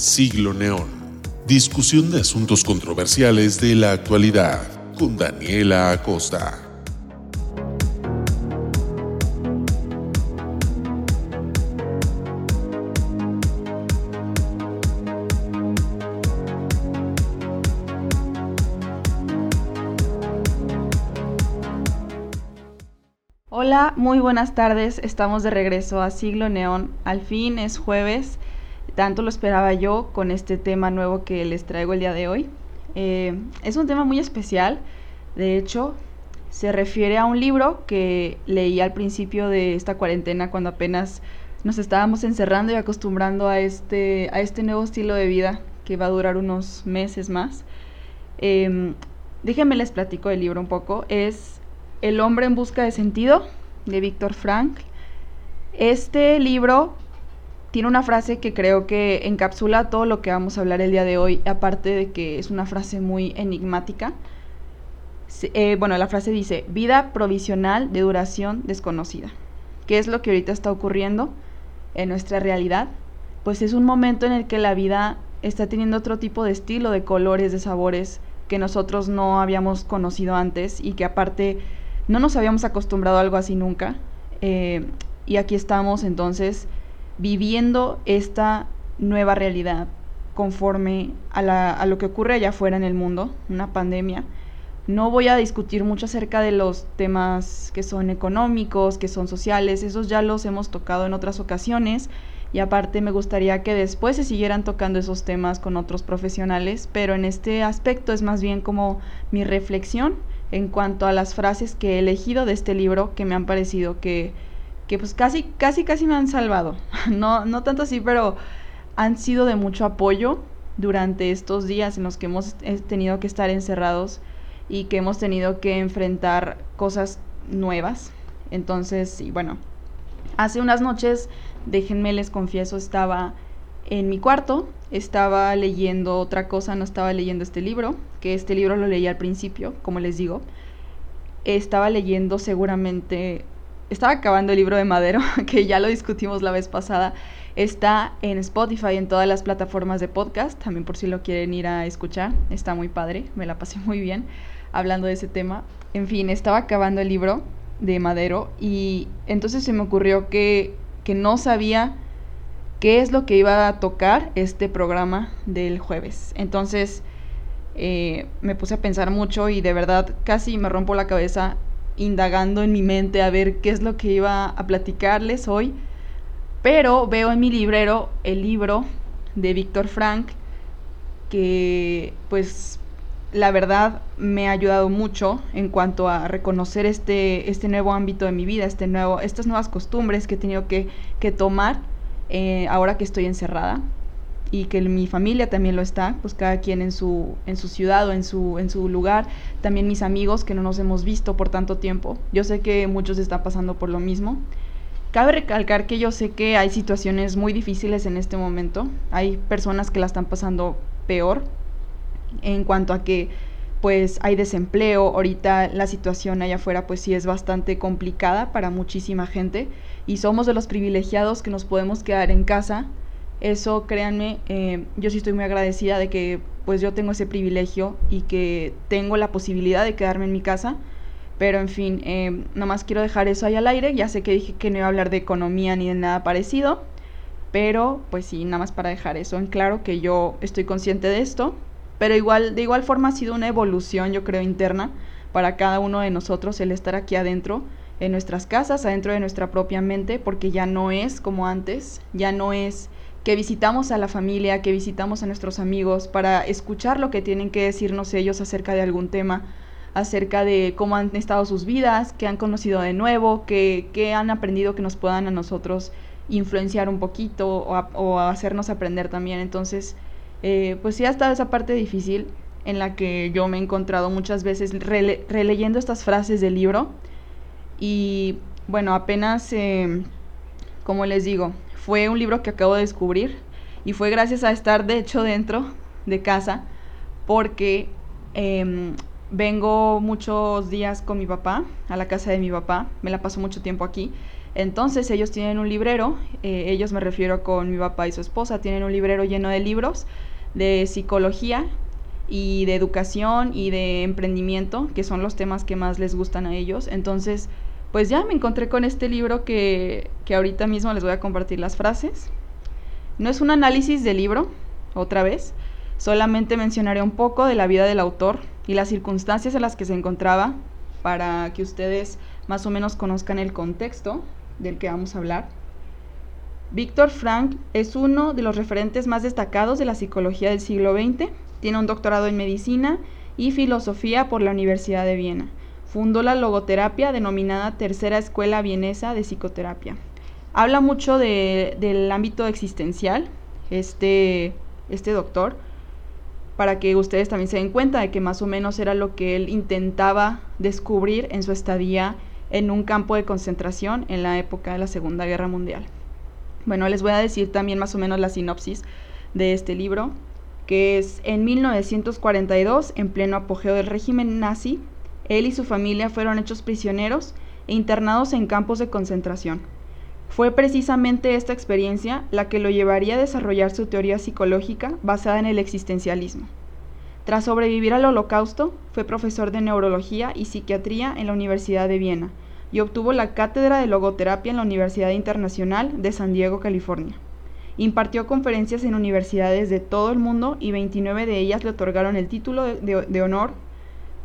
Siglo Neón. Discusión de asuntos controversiales de la actualidad con Daniela Acosta. Hola, muy buenas tardes. Estamos de regreso a Siglo Neón. Al fin es jueves. Tanto lo esperaba yo con este tema nuevo que les traigo el día de hoy. Eh, es un tema muy especial. De hecho, se refiere a un libro que leí al principio de esta cuarentena cuando apenas nos estábamos encerrando y acostumbrando a este, a este nuevo estilo de vida que va a durar unos meses más. Eh, déjenme les platico el libro un poco. Es El hombre en busca de sentido de Víctor Frank. Este libro tiene una frase que creo que encapsula todo lo que vamos a hablar el día de hoy, aparte de que es una frase muy enigmática. Eh, bueno, la frase dice, vida provisional de duración desconocida. ¿Qué es lo que ahorita está ocurriendo en nuestra realidad? Pues es un momento en el que la vida está teniendo otro tipo de estilo, de colores, de sabores que nosotros no habíamos conocido antes y que aparte no nos habíamos acostumbrado a algo así nunca. Eh, y aquí estamos entonces viviendo esta nueva realidad conforme a, lo que ocurre allá afuera en el mundo, una pandemia. No voy a discutir mucho acerca de los temas que son económicos, que son sociales, esos ya los hemos tocado en otras ocasiones y aparte me gustaría que después se siguieran tocando esos temas con otros profesionales, pero en este aspecto es más bien como mi reflexión en cuanto a las frases que he elegido de este libro que me han parecido que, que pues casi, casi, casi me han salvado. No, no tanto así, pero han sido de mucho apoyo durante estos días en los que hemos tenido que estar encerrados y que hemos tenido que enfrentar cosas nuevas. Entonces, y bueno, hace unas noches, déjenme les confieso, estaba en mi cuarto, estaba leyendo otra cosa, no estaba leyendo este libro, que este libro lo leí al principio, como les digo. Estaba leyendo seguramente, estaba acabando el libro de Madero, que ya lo discutimos la vez pasada. Está en Spotify, en todas las plataformas de podcast, también por si lo quieren ir a escuchar. Está muy padre, me la pasé muy bien hablando de ese tema. En fin, estaba acabando el libro de Madero y entonces se me ocurrió que, que no sabía qué es lo que iba a tocar este programa del jueves. Entonces eh, me puse a pensar mucho y de verdad casi me rompo la cabeza indagando en mi mente a ver qué es lo que iba a platicarles hoy. Pero veo en mi librero el libro de Víctor Frank que pues la verdad me ha ayudado mucho en cuanto a reconocer este, este nuevo ámbito de mi vida, este nuevo, estas nuevas costumbres que he tenido que, que tomar eh, ahora que estoy encerrada y que mi familia también lo está, pues cada quien en su, en su ciudad o en su, en su lugar, también mis amigos que no nos hemos visto por tanto tiempo. Yo sé que muchos están pasando por lo mismo. Cabe recalcar que yo sé que hay situaciones muy difíciles en este momento, hay personas que la están pasando peor en cuanto a que pues hay desempleo, ahorita la situación allá afuera pues sí es bastante complicada para muchísima gente y somos de los privilegiados que nos podemos quedar en casa. Eso, créanme, eh, yo sí estoy muy agradecida de que pues yo tengo ese privilegio y que tengo la posibilidad de quedarme en mi casa. Pero en fin, eh, nomás quiero dejar eso ahí al aire. Ya sé que dije que no iba a hablar de economía ni de nada parecido. Pero pues sí, nada más para dejar eso en claro que yo estoy consciente de esto pero igual, de igual forma ha sido una evolución, yo creo, interna para cada uno de nosotros el estar aquí adentro, en nuestras casas, adentro de nuestra propia mente, porque ya no es como antes, ya no es que visitamos a la familia, que visitamos a nuestros amigos para escuchar lo que tienen que decirnos ellos acerca de algún tema, acerca de cómo han estado sus vidas, qué han conocido de nuevo, qué, qué han aprendido que nos puedan a nosotros influenciar un poquito o, o hacernos aprender también. Entonces, eh, pues sí ha estado esa parte difícil en la que yo me he encontrado muchas veces releyendo estas frases del libro. Y bueno, apenas, eh, como les digo, fue un libro que acabo de descubrir y fue gracias a estar de hecho dentro de casa porque em, vengo muchos días con mi papá, a la casa de mi papá, me la paso mucho tiempo aquí. Entonces ellos tienen un librero, eh, ellos me refiero con mi papá y su esposa, tienen un librero lleno de libros de psicología y de educación y de emprendimiento, que son los temas que más les gustan a ellos. Entonces, pues ya me encontré con este libro que, que ahorita mismo les voy a compartir las frases. No es un análisis del libro, otra vez, solamente mencionaré un poco de la vida del autor y las circunstancias en las que se encontraba para que ustedes más o menos conozcan el contexto del que vamos a hablar. Víctor Frank es uno de los referentes más destacados de la psicología del siglo XX. Tiene un doctorado en medicina y filosofía por la Universidad de Viena. Fundó la logoterapia denominada Tercera Escuela Vienesa de Psicoterapia. Habla mucho del ámbito existencial, este, este doctor, para que ustedes también se den cuenta de que más o menos era lo que él intentaba descubrir en su estadía en un campo de concentración en la época de la Segunda Guerra Mundial. Bueno, les voy a decir también más o menos la sinopsis de este libro, que es en 1942, en pleno apogeo del régimen nazi, él y su familia fueron hechos prisioneros e internados en campos de concentración. Fue precisamente esta experiencia la que lo llevaría a desarrollar su teoría psicológica basada en el existencialismo. Tras sobrevivir al holocausto, fue profesor de neurología y psiquiatría en la Universidad de Viena y obtuvo la cátedra de logoterapia en la Universidad Internacional de San Diego, California. Impartió conferencias en universidades de todo el mundo y 29 de ellas le otorgaron el título de, honor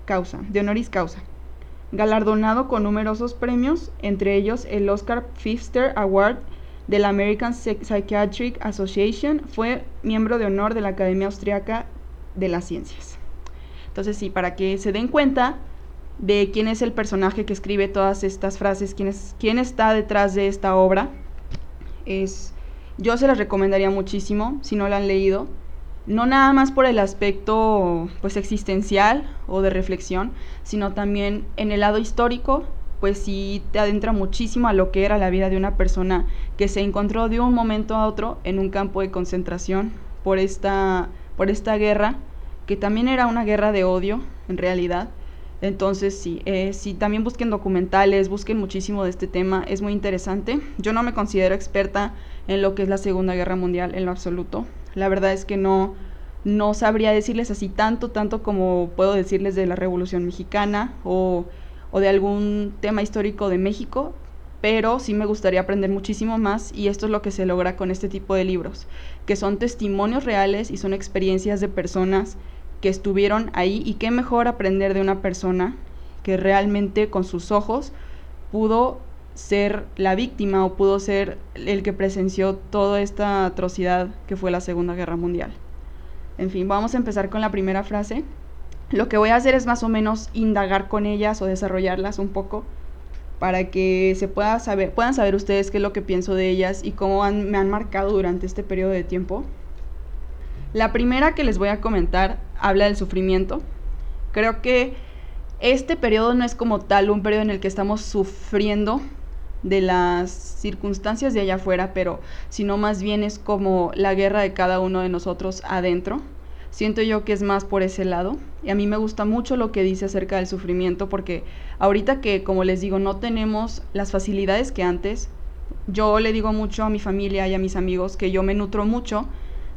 causa, de honoris causa. Galardonado con numerosos premios, entre ellos el Oscar Pfister Award de la American Psychiatric Association, fue miembro de honor de la Academia Austriaca de las ciencias. Entonces sí, para que se den cuenta de quién es el personaje que escribe todas estas frases, quién, es, quién está detrás de esta obra, es, yo se las recomendaría muchísimo si no la han leído, no nada más por el aspecto pues existencial o de reflexión, sino también en el lado histórico, pues sí te adentra muchísimo a lo que era la vida de una persona que se encontró de un momento a otro en un campo de concentración por esta por esta guerra, que también era una guerra de odio, en realidad. Entonces, sí, eh, sí, también busquen documentales, busquen muchísimo de este tema, es muy interesante. Yo no me considero experta en lo que es la Segunda Guerra Mundial, en lo absoluto. La verdad es que no, no sabría decirles así tanto, tanto como puedo decirles de la Revolución Mexicana o, o de algún tema histórico de México, pero sí me gustaría aprender muchísimo más y esto es lo que se logra con este tipo de libros, que son testimonios reales y son experiencias de personas que estuvieron ahí y qué mejor aprender de una persona que realmente con sus ojos pudo ser la víctima o pudo ser el que presenció toda esta atrocidad que fue la Segunda Guerra Mundial. En fin, vamos a empezar con la primera frase. Lo que voy a hacer es más o menos indagar con ellas o desarrollarlas un poco para que se pueda saber, puedan saber ustedes qué es lo que pienso de ellas y cómo me han marcado durante este periodo de tiempo. La primera que les voy a comentar habla del sufrimiento. Creo que este periodo no es como tal un periodo en el que estamos sufriendo de las circunstancias de allá afuera, pero sino más bien es como la guerra de cada uno de nosotros adentro. Siento yo que es más por ese lado. Y a mí me gusta mucho lo que dice acerca del sufrimiento porque ahorita que, como les digo, no tenemos las facilidades que antes, yo le digo mucho a mi familia y a mis amigos que yo me nutro mucho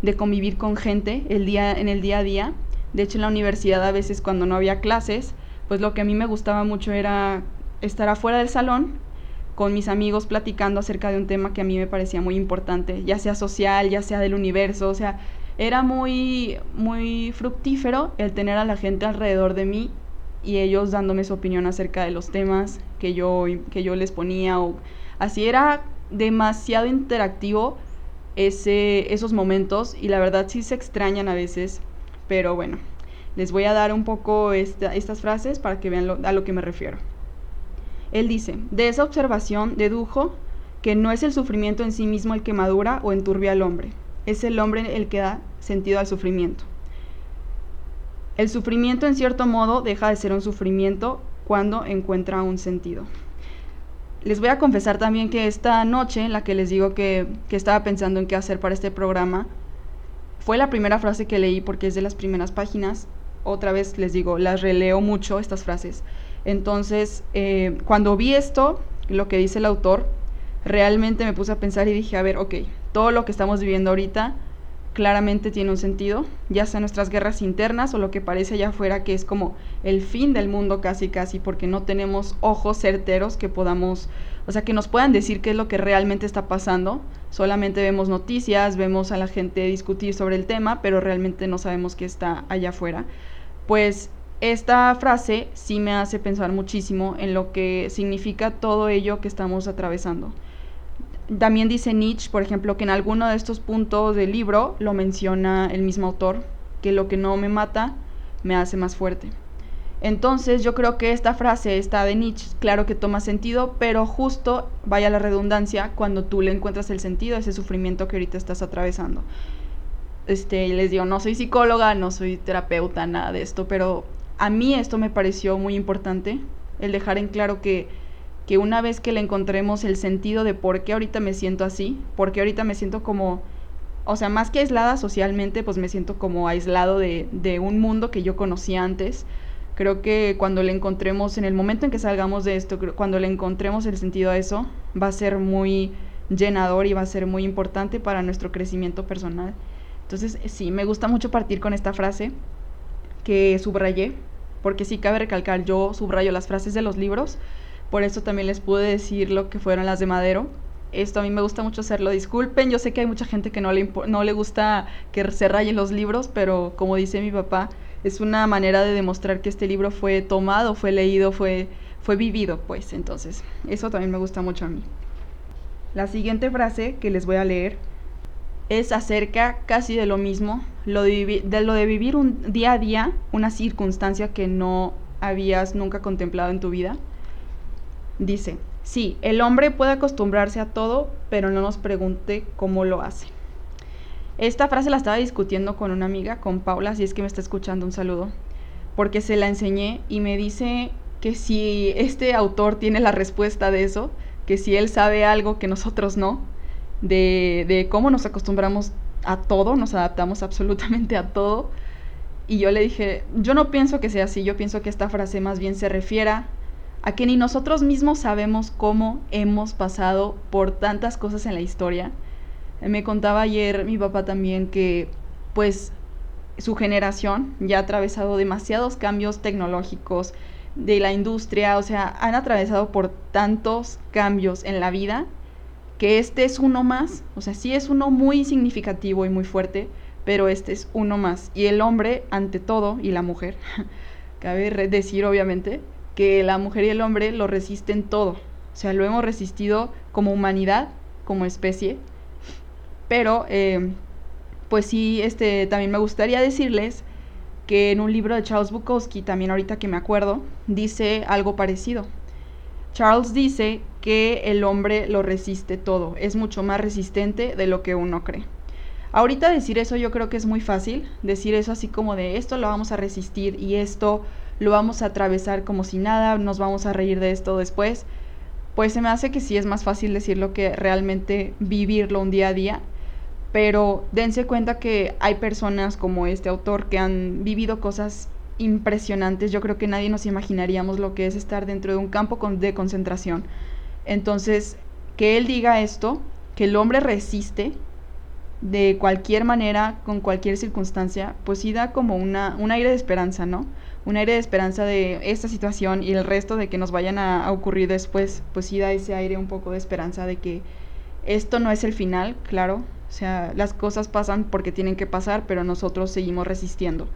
de convivir con gente el día, en el día a día. De hecho, en la universidad a veces cuando no había clases, pues lo que a mí me gustaba mucho era estar afuera del salón con mis amigos platicando acerca de un tema que a mí me parecía muy importante, ya sea social, ya sea del universo, o sea, era muy, muy fructífero el tener a la gente alrededor de mí y ellos dándome su opinión acerca de los temas que yo, que yo les ponía. O, así era demasiado interactivo ese, esos momentos y la verdad sí se extrañan a veces, pero bueno, les voy a dar un poco estas frases para que vean a lo que me refiero. Él dice, de esa observación dedujo que no es el sufrimiento en sí mismo el que madura o enturbia al hombre, es el hombre el que da sentido al sufrimiento. El sufrimiento en cierto modo deja de ser un sufrimiento cuando encuentra un sentido. Les voy a confesar también que esta noche en la que les digo que, que estaba pensando en qué hacer para este programa, fue la primera frase que leí porque es de las primeras páginas. otra vez les digo, las releo mucho estas frases. Entonces, eh, cuando vi esto, lo que dice el autor, realmente me puse a pensar y dije, a ver, ok, todo lo que estamos viviendo ahorita claramente tiene un sentido, ya sea nuestras guerras internas o lo que parece allá afuera que es como el fin del mundo casi casi porque no tenemos ojos certeros que podamos, o sea, que nos puedan decir qué es lo que realmente está pasando, solamente vemos noticias, vemos a la gente discutir sobre el tema, pero realmente no sabemos qué está allá afuera. Pues esta frase sí me hace pensar muchísimo en lo que significa todo ello que estamos atravesando. También dice Nietzsche, por ejemplo, que en alguno de estos puntos del libro lo menciona el mismo autor, que lo que no me mata me hace más fuerte. Entonces yo creo que esta frase está de Nietzsche, claro que toma sentido, pero justo, vaya la redundancia, cuando tú le encuentras el sentido a ese sufrimiento que ahorita estás atravesando. Este, les digo, no soy psicóloga, no soy terapeuta, nada de esto, pero a mí esto me pareció muy importante, el dejar en claro que, que una vez que le encontremos el sentido de por qué ahorita me siento así, por qué ahorita me siento como, o sea, más que aislada socialmente, pues me siento como aislado de, de un mundo que yo conocía antes. Creo que cuando le encontremos, en el momento en que salgamos de esto, cuando le encontremos el sentido a eso, va a ser muy llenador y va a ser muy importante para nuestro crecimiento personal. Entonces, sí, me gusta mucho partir con esta frase que subrayé, porque sí cabe recalcar, yo subrayo las frases de los libros, por eso también les pude decir lo que fueron las de Madero. Esto a mí me gusta mucho hacerlo, disculpen, yo sé que hay mucha gente que no le, no le gusta que se rayen los libros, pero como dice mi papá, es una manera de demostrar que este libro fue tomado, fue leído, fue, fue vivido, pues entonces, eso también me gusta mucho a mí. La siguiente frase que les voy a leer es acerca casi de lo mismo, lo de, de, lo de vivir un día a día, una circunstancia que no habías nunca contemplado en tu vida. Dice, sí, el hombre puede acostumbrarse a todo, pero no nos pregunte cómo lo hace. Esta frase la estaba discutiendo con una amiga, con Paula, si es que me está escuchando, un saludo, porque se la enseñé y me dice que si este autor tiene la respuesta de eso, que si él sabe algo que nosotros no, de, cómo nos acostumbramos a todo, nos adaptamos absolutamente a todo. Y yo le dije, yo no pienso que sea así, yo pienso que esta frase más bien se refiera a que ni nosotros mismos sabemos cómo hemos pasado por tantas cosas en la historia. Me contaba ayer mi papá también que pues su generación ya ha atravesado demasiados cambios tecnológicos de la industria, o sea, han atravesado por tantos cambios en la vida que este es uno más, o sea, sí es uno muy significativo y muy fuerte, pero este es uno más. Y el hombre, ante todo, y la mujer, cabe decir obviamente, que la mujer y el hombre lo resisten todo. O sea, lo hemos resistido como humanidad, como especie. Pero, eh, pues sí, este, también me gustaría decirles que en un libro de Charles Bukowski, también ahorita que me acuerdo, dice algo parecido. Charles dice que el hombre lo resiste todo, es mucho más resistente de lo que uno cree. Ahorita decir eso yo creo que es muy fácil, decir eso así como de esto lo vamos a resistir y esto lo vamos a atravesar como si nada, nos vamos a reír de esto después, pues se me hace que sí es más fácil decirlo que realmente vivirlo un día a día, pero dense cuenta que hay personas como este autor que han vivido cosas impresionantes. Yo creo que nadie nos imaginaríamos lo que es estar dentro de un campo de concentración. Entonces, que él diga esto, que el hombre resiste de cualquier manera, con cualquier circunstancia, pues sí da como una, un aire de esperanza, ¿no? Un aire de esperanza de esta situación y el resto de que nos vayan a, a ocurrir después, pues sí da ese aire un poco de esperanza de que esto no es el final, claro, o sea, las cosas pasan porque tienen que pasar, pero nosotros seguimos resistiendo.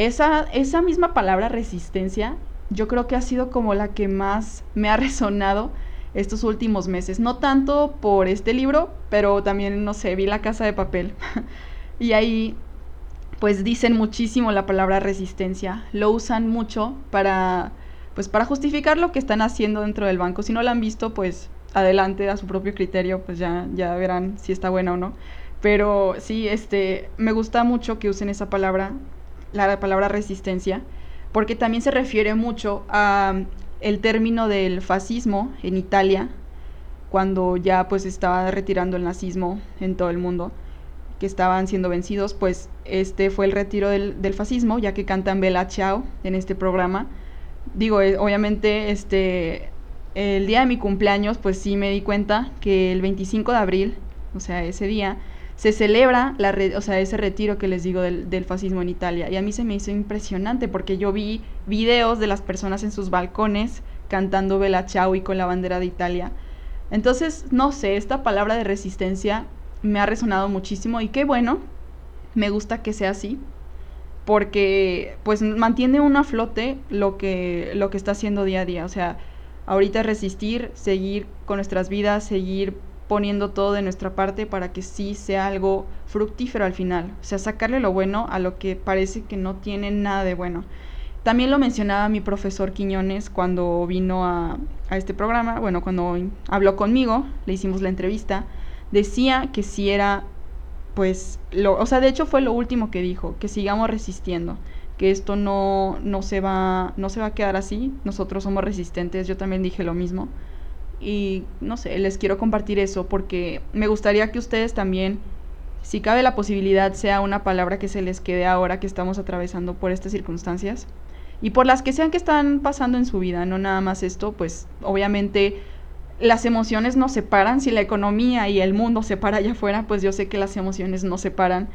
Esa, esa misma palabra resistencia yo creo que ha sido como la que más me ha resonado estos últimos meses. No tanto por este libro, pero también, no sé, vi La Casa de Papel. y ahí, pues dicen muchísimo la palabra resistencia. Lo usan mucho para, pues para justificar lo que están haciendo dentro del banco. Si no lo han visto, pues adelante a su propio criterio, pues ya, ya verán si está buena o no. Pero sí, este, me gusta mucho que usen esa palabra la palabra resistencia, porque también se refiere mucho a mm, el término del fascismo en Italia, cuando ya pues estaba retirando el nazismo en todo el mundo, que estaban siendo vencidos, pues este fue el retiro del, del fascismo, ya que cantan Bella Ciao en este programa. Digo, eh, obviamente, este, el día de mi cumpleaños, pues sí me di cuenta que el 25 de abril, o sea, ese día, se celebra la o sea, ese retiro que les digo del, del, fascismo en Italia. Y a mí se me hizo impresionante porque yo vi videos de las personas en sus balcones cantando Bella Ciao y con la bandera de Italia. Entonces, no sé, esta palabra de resistencia me ha resonado muchísimo y qué bueno, me gusta que sea así, porque pues mantiene uno a flote lo que, lo que está haciendo día a día. O sea, ahorita resistir, seguir con nuestras vidas, seguir poniendo todo de nuestra parte para que sí sea algo fructífero al final. O sea, sacarle lo bueno a lo que parece que no tiene nada de bueno. También lo mencionaba mi profesor Quiñones cuando vino a, este programa, bueno, cuando habló conmigo, le hicimos la entrevista, decía que si era, pues, lo, o sea, de hecho fue lo último que dijo, que sigamos resistiendo, que esto no, no, se va, no se va a quedar así, nosotros somos resistentes, yo también dije lo mismo y no sé, les quiero compartir eso porque me gustaría que ustedes también, si cabe la posibilidad, sea una palabra que se les quede ahora que estamos atravesando por estas circunstancias y por las que sean que están pasando en su vida, no nada más esto, pues obviamente las emociones nos separan, si la economía y el mundo se para allá afuera, pues yo sé que las emociones no separan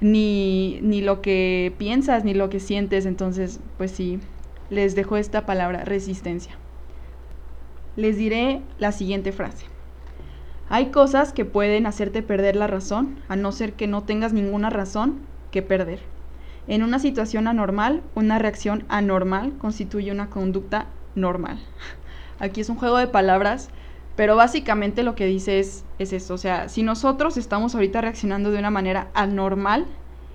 ni, ni lo que piensas ni lo que sientes, entonces pues sí, les dejo esta palabra resistencia les diré la siguiente frase. Hay cosas que pueden hacerte perder la razón, a no ser que no tengas ninguna razón que perder. En una situación anormal, una reacción anormal constituye una conducta normal. Aquí es un juego de palabras, pero básicamente lo que dice es, es esto. O sea, si nosotros estamos ahorita reaccionando de una manera anormal,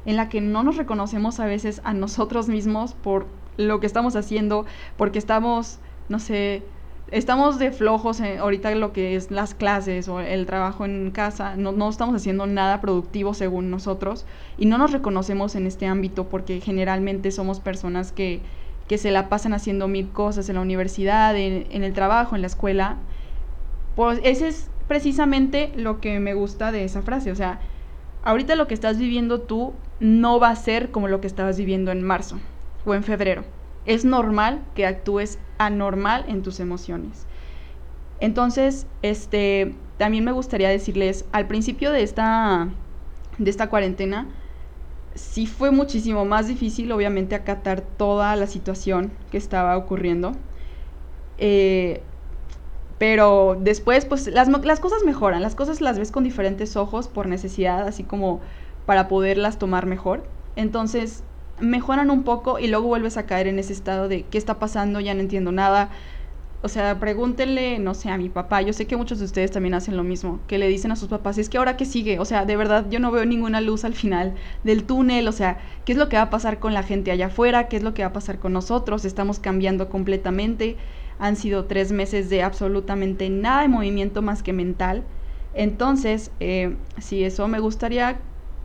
en la que no nos reconocemos a veces a nosotros mismos por lo que estamos haciendo, porque estamos, no sé, estamos de flojos en, ahorita lo que es las clases o el trabajo en casa, no, no, estamos haciendo nada productivo según nosotros y no nos reconocemos en este ámbito porque generalmente somos personas que, que se la pasan haciendo mil cosas en la universidad, en, en, el trabajo, en la escuela. Pues ese es precisamente lo que me gusta de esa frase, o sea, ahorita lo que estás viviendo tú no va a ser como lo que estabas viviendo en marzo o en febrero es normal que actúes anormal en tus emociones. Entonces, este, también me gustaría decirles, al principio de esta, de esta cuarentena, sí fue muchísimo más difícil, obviamente, acatar toda la situación que estaba ocurriendo. Eh, pero después, pues las, las cosas mejoran, las cosas las ves con diferentes ojos por necesidad, así como para poderlas tomar mejor. Entonces, mejoran un poco y luego vuelves a caer en ese estado de qué está pasando, ya no entiendo nada. O sea, pregúntenle, no sé, a mi papá. Yo sé que muchos de ustedes también hacen lo mismo, que le dicen a sus papás, es que ahora qué sigue. O sea, de verdad yo no veo ninguna luz al final del túnel. O sea, ¿qué es lo que va a pasar con la gente allá afuera? ¿Qué es lo que va a pasar con nosotros? Estamos cambiando completamente. Han sido tres meses de absolutamente nada de movimiento más que mental. Entonces, eh, sí, eso me gustaría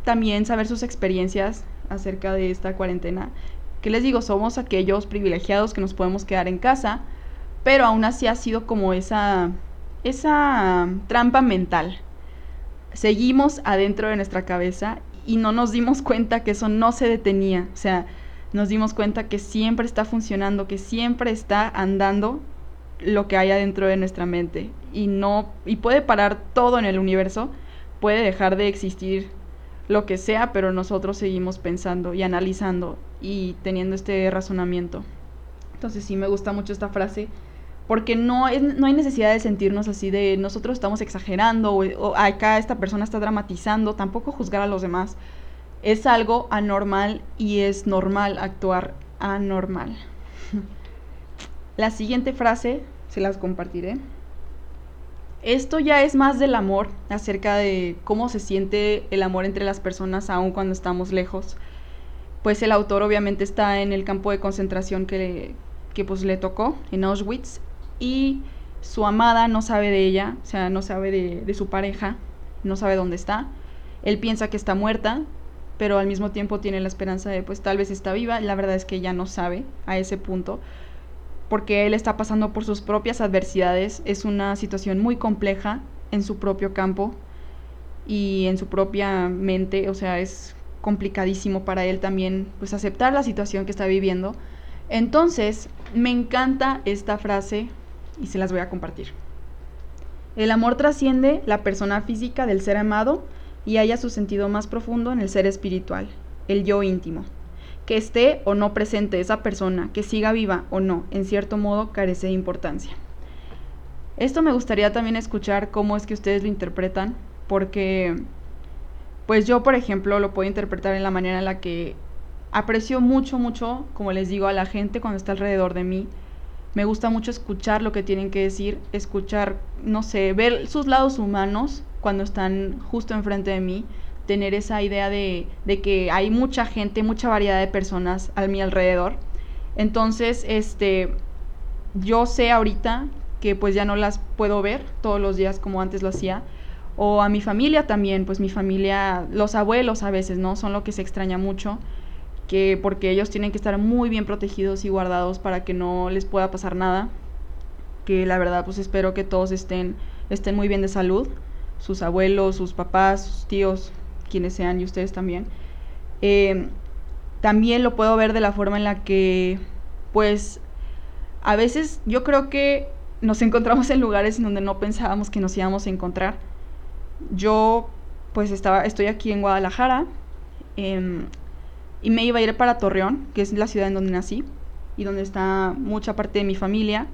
también saber sus experiencias acerca de esta cuarentena. Que les digo, somos aquellos privilegiados que nos podemos quedar en casa, pero aún así ha sido como esa, esa trampa mental. Seguimos adentro de nuestra cabeza y no nos dimos cuenta que eso no se detenía. O sea, nos dimos cuenta que siempre está funcionando, que siempre está andando lo que hay adentro de nuestra mente y no y puede parar todo en el universo, puede dejar de existir lo que sea, pero nosotros seguimos pensando y analizando y teniendo este razonamiento. Entonces sí me gusta mucho esta frase porque no, es, no hay necesidad de sentirnos así de nosotros estamos exagerando o, o, acá esta persona está dramatizando, tampoco juzgar a los demás. Es algo anormal y es normal actuar anormal. La siguiente frase se las compartiré. Esto ya es más del amor, acerca de cómo se siente el amor entre las personas aun cuando estamos lejos. Pues el autor obviamente está en el campo de concentración que, que pues le tocó, en Auschwitz, y su amada no sabe de ella, o sea, no sabe de, de su pareja, no sabe dónde está. Él piensa que está muerta, pero al mismo tiempo tiene la esperanza de pues tal vez está viva. La verdad es que ella no sabe a ese punto porque él está pasando por sus propias adversidades, es una situación muy compleja en su propio campo y en su propia mente, o sea, es complicadísimo para él también pues aceptar la situación que está viviendo. Entonces, me encanta esta frase y se las voy a compartir. El amor trasciende la persona física del ser amado y halla su sentido más profundo en el ser espiritual, el yo íntimo. Que esté o no presente esa persona, que siga viva o no, en cierto modo carece de importancia. Esto me gustaría también escuchar cómo es que ustedes lo interpretan, porque pues yo, por ejemplo, lo puedo interpretar en la manera en la que aprecio mucho, mucho, como les digo, a la gente cuando está alrededor de mí. Me gusta mucho escuchar lo que tienen que decir, escuchar, no sé, ver sus lados humanos cuando están justo enfrente de mí, tener esa idea de, de que hay mucha gente, mucha variedad de personas a mi alrededor. Entonces, este, yo sé ahorita que pues ya no las puedo ver todos los días como antes lo hacía. O a mi familia también, pues mi familia, los abuelos a veces, ¿no? Son lo que se extraña mucho, que porque ellos tienen que estar muy bien protegidos y guardados para que no les pueda pasar nada. Que la verdad, pues espero que todos estén, estén muy bien de salud, sus abuelos, sus papás, sus tíos, quienes sean y ustedes también. Eh, también lo puedo ver de la forma en la que, pues, a veces yo creo que nos encontramos en lugares en donde no pensábamos que nos íbamos a encontrar. Yo pues estaba, estoy aquí en Guadalajara em, y me iba a ir para Torreón, que es la ciudad en donde nací y donde está mucha parte de mi familia,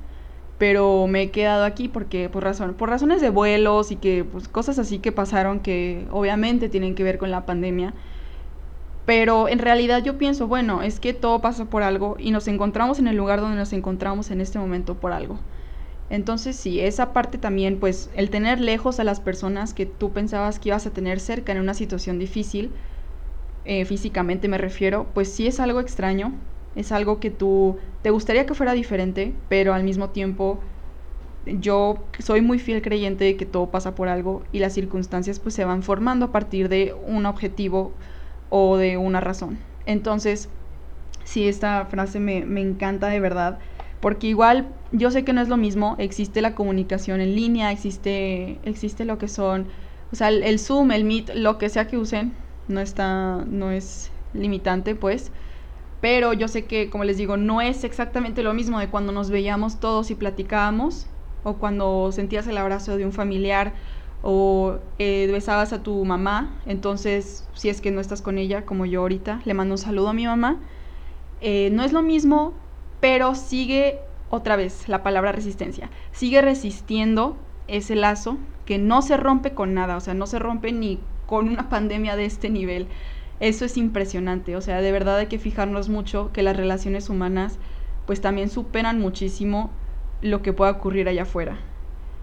pero me he quedado aquí porque por, razón, por razones de vuelos y que pues, cosas así que pasaron que obviamente tienen que ver con la pandemia. Pero en realidad yo pienso, bueno, es que todo pasa por algo y nos encontramos en el lugar donde nos encontramos en este momento por algo. Entonces, sí, esa parte también, pues el tener lejos a las personas que tú pensabas que ibas a tener cerca en una situación difícil, eh, físicamente me refiero, pues sí es algo extraño, es algo que tú te gustaría que fuera diferente, pero al mismo tiempo yo soy muy fiel creyente de que todo pasa por algo y las circunstancias pues se van formando a partir de un objetivo o de una razón. Entonces, sí, esta frase me, me encanta de verdad porque igual yo sé que no es lo mismo, existe la comunicación en línea, existe, existe lo que son, o sea, el, Zoom, el Meet, lo que sea que usen, no está, no es limitante, pues. Pero yo sé que, como les digo, no es exactamente lo mismo de cuando nos veíamos todos y platicábamos, o cuando sentías el abrazo de un familiar, o eh, besabas a tu mamá. Entonces, si es que no estás con ella, como yo ahorita, le mando un saludo a mi mamá. Eh, no es lo mismo pero sigue otra vez la palabra resistencia, sigue resistiendo ese lazo que no se rompe con nada, o sea, no se rompe ni con una pandemia de este nivel. Eso es impresionante, o sea, de verdad hay que fijarnos mucho que las relaciones humanas pues también superan muchísimo lo que pueda ocurrir allá afuera.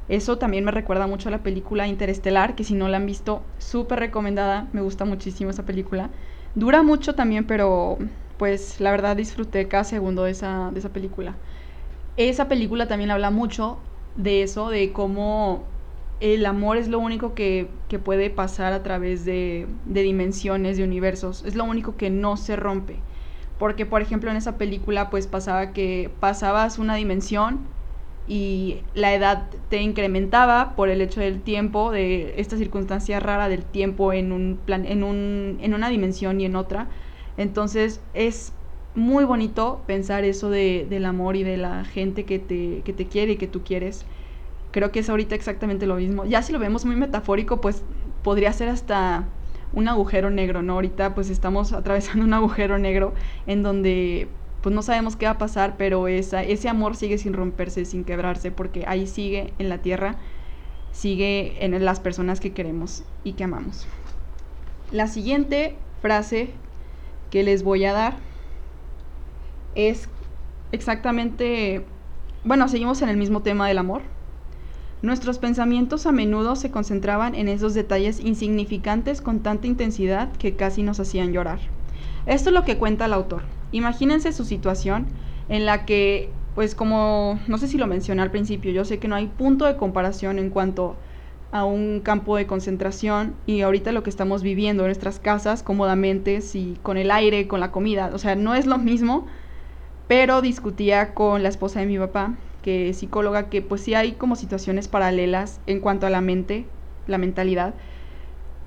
Eso también me recuerda mucho a la película Interestelar, que si no la han visto, súper recomendada, me gusta muchísimo esa película. Dura mucho también, pero pues la verdad disfruté cada segundo de esa, de esa película. Esa película también habla mucho de eso, de cómo el amor es lo único que, que puede pasar a través de, de, dimensiones, de universos, es lo único que no se rompe. Porque, por ejemplo, en esa película pues pasaba que pasabas una dimensión y la edad te incrementaba por el hecho del tiempo, de esta circunstancia rara del tiempo en, un plan, en, un, en una dimensión y en otra entonces es muy bonito pensar eso de, del amor y de la gente que te, que te quiere y que tú quieres. Creo que es ahorita exactamente lo mismo. Ya si lo vemos muy metafórico, pues podría ser hasta un agujero negro, ¿no? Ahorita pues estamos atravesando un agujero negro en donde pues no sabemos qué va a pasar, pero esa, ese amor sigue sin romperse, sin quebrarse, porque ahí sigue en la tierra, sigue en las personas que queremos y que amamos. La siguiente frase que les voy a dar es exactamente, bueno, seguimos en el mismo tema del amor. Nuestros pensamientos a menudo se concentraban en esos detalles insignificantes con tanta intensidad que casi nos hacían llorar. Esto es lo que cuenta el autor. Imagínense su situación en la que, pues como, no sé si lo mencioné al principio, yo sé que no hay punto de comparación en cuanto a un campo de concentración y ahorita lo que estamos viviendo en nuestras casas cómodamente, sí, con el aire, con la comida, o sea, no es lo mismo, pero discutía con la esposa de mi papá, psicóloga, que pues sí hay como situaciones paralelas en cuanto a la mente, la mentalidad,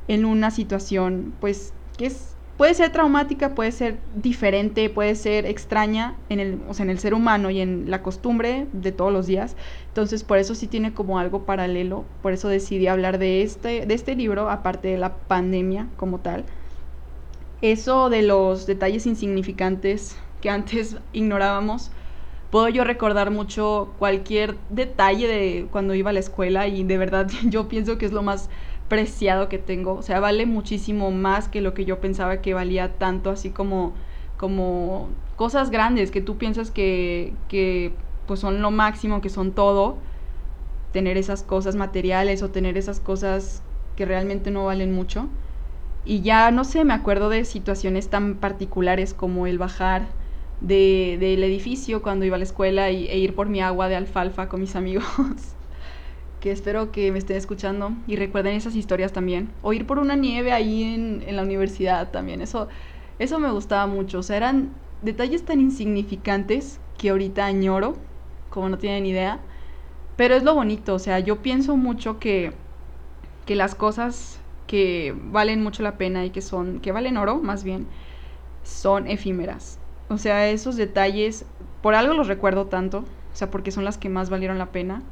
en una situación, pues, que es, puede ser traumática, puede ser diferente, puede ser extraña en el, o sea, en el ser humano y en la costumbre de todos los días. Entonces, por eso sí tiene como algo paralelo, por eso decidí hablar de este, de este libro, aparte de la pandemia como tal. Eso de los detalles insignificantes que antes ignorábamos, puedo yo recordar mucho cualquier detalle de cuando iba a la escuela y de verdad yo pienso que es lo más preciado que tengo. O sea, vale muchísimo más que lo que yo pensaba que valía tanto, así como, como cosas grandes que tú piensas que, que pues son lo máximo, que son todo. Tener esas cosas materiales o tener esas cosas que realmente no valen mucho. Y ya no sé, me acuerdo de situaciones tan particulares como el bajar de, del edificio cuando iba a la escuela y, e ir por mi agua de alfalfa con mis amigos. que espero que me estén escuchando y recuerden esas historias también. O ir por una nieve ahí en, en la universidad también. Eso, eso me gustaba mucho. O sea, eran detalles tan insignificantes que ahorita añoro, como no tienen idea. Pero es lo bonito. O sea, yo pienso mucho que, que las cosas que valen mucho la pena y que son, que valen oro más bien, son efímeras. O sea, esos detalles, por algo los recuerdo tanto, o sea, porque son las que más valieron la pena.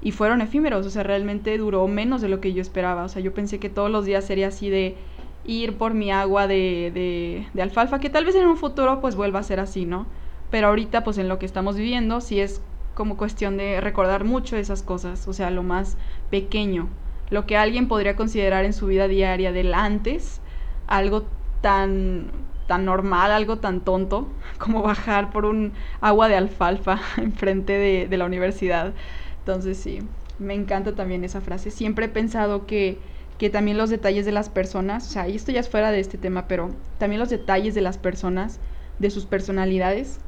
Y fueron efímeros, o sea, realmente duró menos de lo que yo esperaba. O sea, yo pensé que todos los días sería así de ir por mi agua de, de, de alfalfa, que tal vez en un futuro pues vuelva a ser así, ¿no? Pero ahorita pues en lo que estamos viviendo sí es como cuestión de recordar mucho esas cosas, o sea, lo más pequeño, lo que alguien podría considerar en su vida diaria del antes, algo tan tan normal, algo tan tonto como bajar por un agua de alfalfa enfrente de, de la universidad. Entonces sí, me encanta también esa frase. Siempre he pensado que, que también los detalles de las personas, o sea, y esto ya es fuera de este tema, pero también los detalles de las personas, de sus personalidades,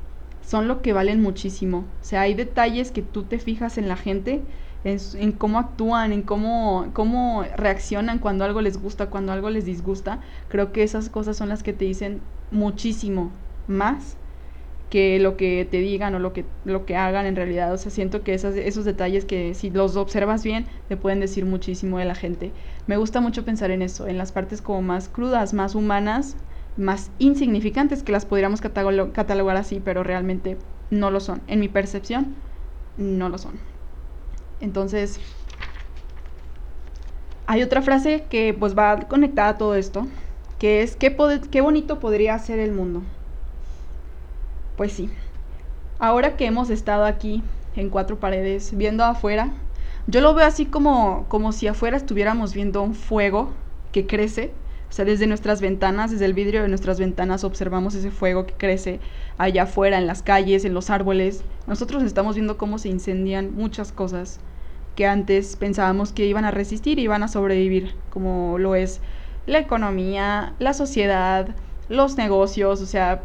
son lo que valen muchísimo. O sea, hay detalles que tú te fijas en la gente en, cómo actúan, en cómo, cómo reaccionan cuando algo les gusta, cuando algo les disgusta, creo que esas cosas son las que te dicen muchísimo más que lo que te digan o lo que, lo que hagan en realidad. O sea, siento que esas, esos detalles que si los observas bien te pueden decir muchísimo de la gente. Me gusta mucho pensar en eso, en las partes como más crudas, más humanas, más insignificantes, que las podríamos catalogar así, pero realmente no lo son. En mi percepción, no lo son. Entonces, hay otra frase que pues va conectada a todo esto, que es, ¿qué, qué bonito podría ser el mundo? Pues sí, ahora que hemos estado aquí en cuatro paredes, viendo afuera, yo lo veo así como, como si afuera estuviéramos viendo un fuego que crece. O sea, desde nuestras ventanas, desde el vidrio de nuestras ventanas observamos ese fuego que crece allá afuera, en las calles, en los árboles. Nosotros estamos viendo cómo se incendian muchas cosas que antes pensábamos que iban a resistir y iban a sobrevivir, como lo es la economía, la sociedad, los negocios, o sea,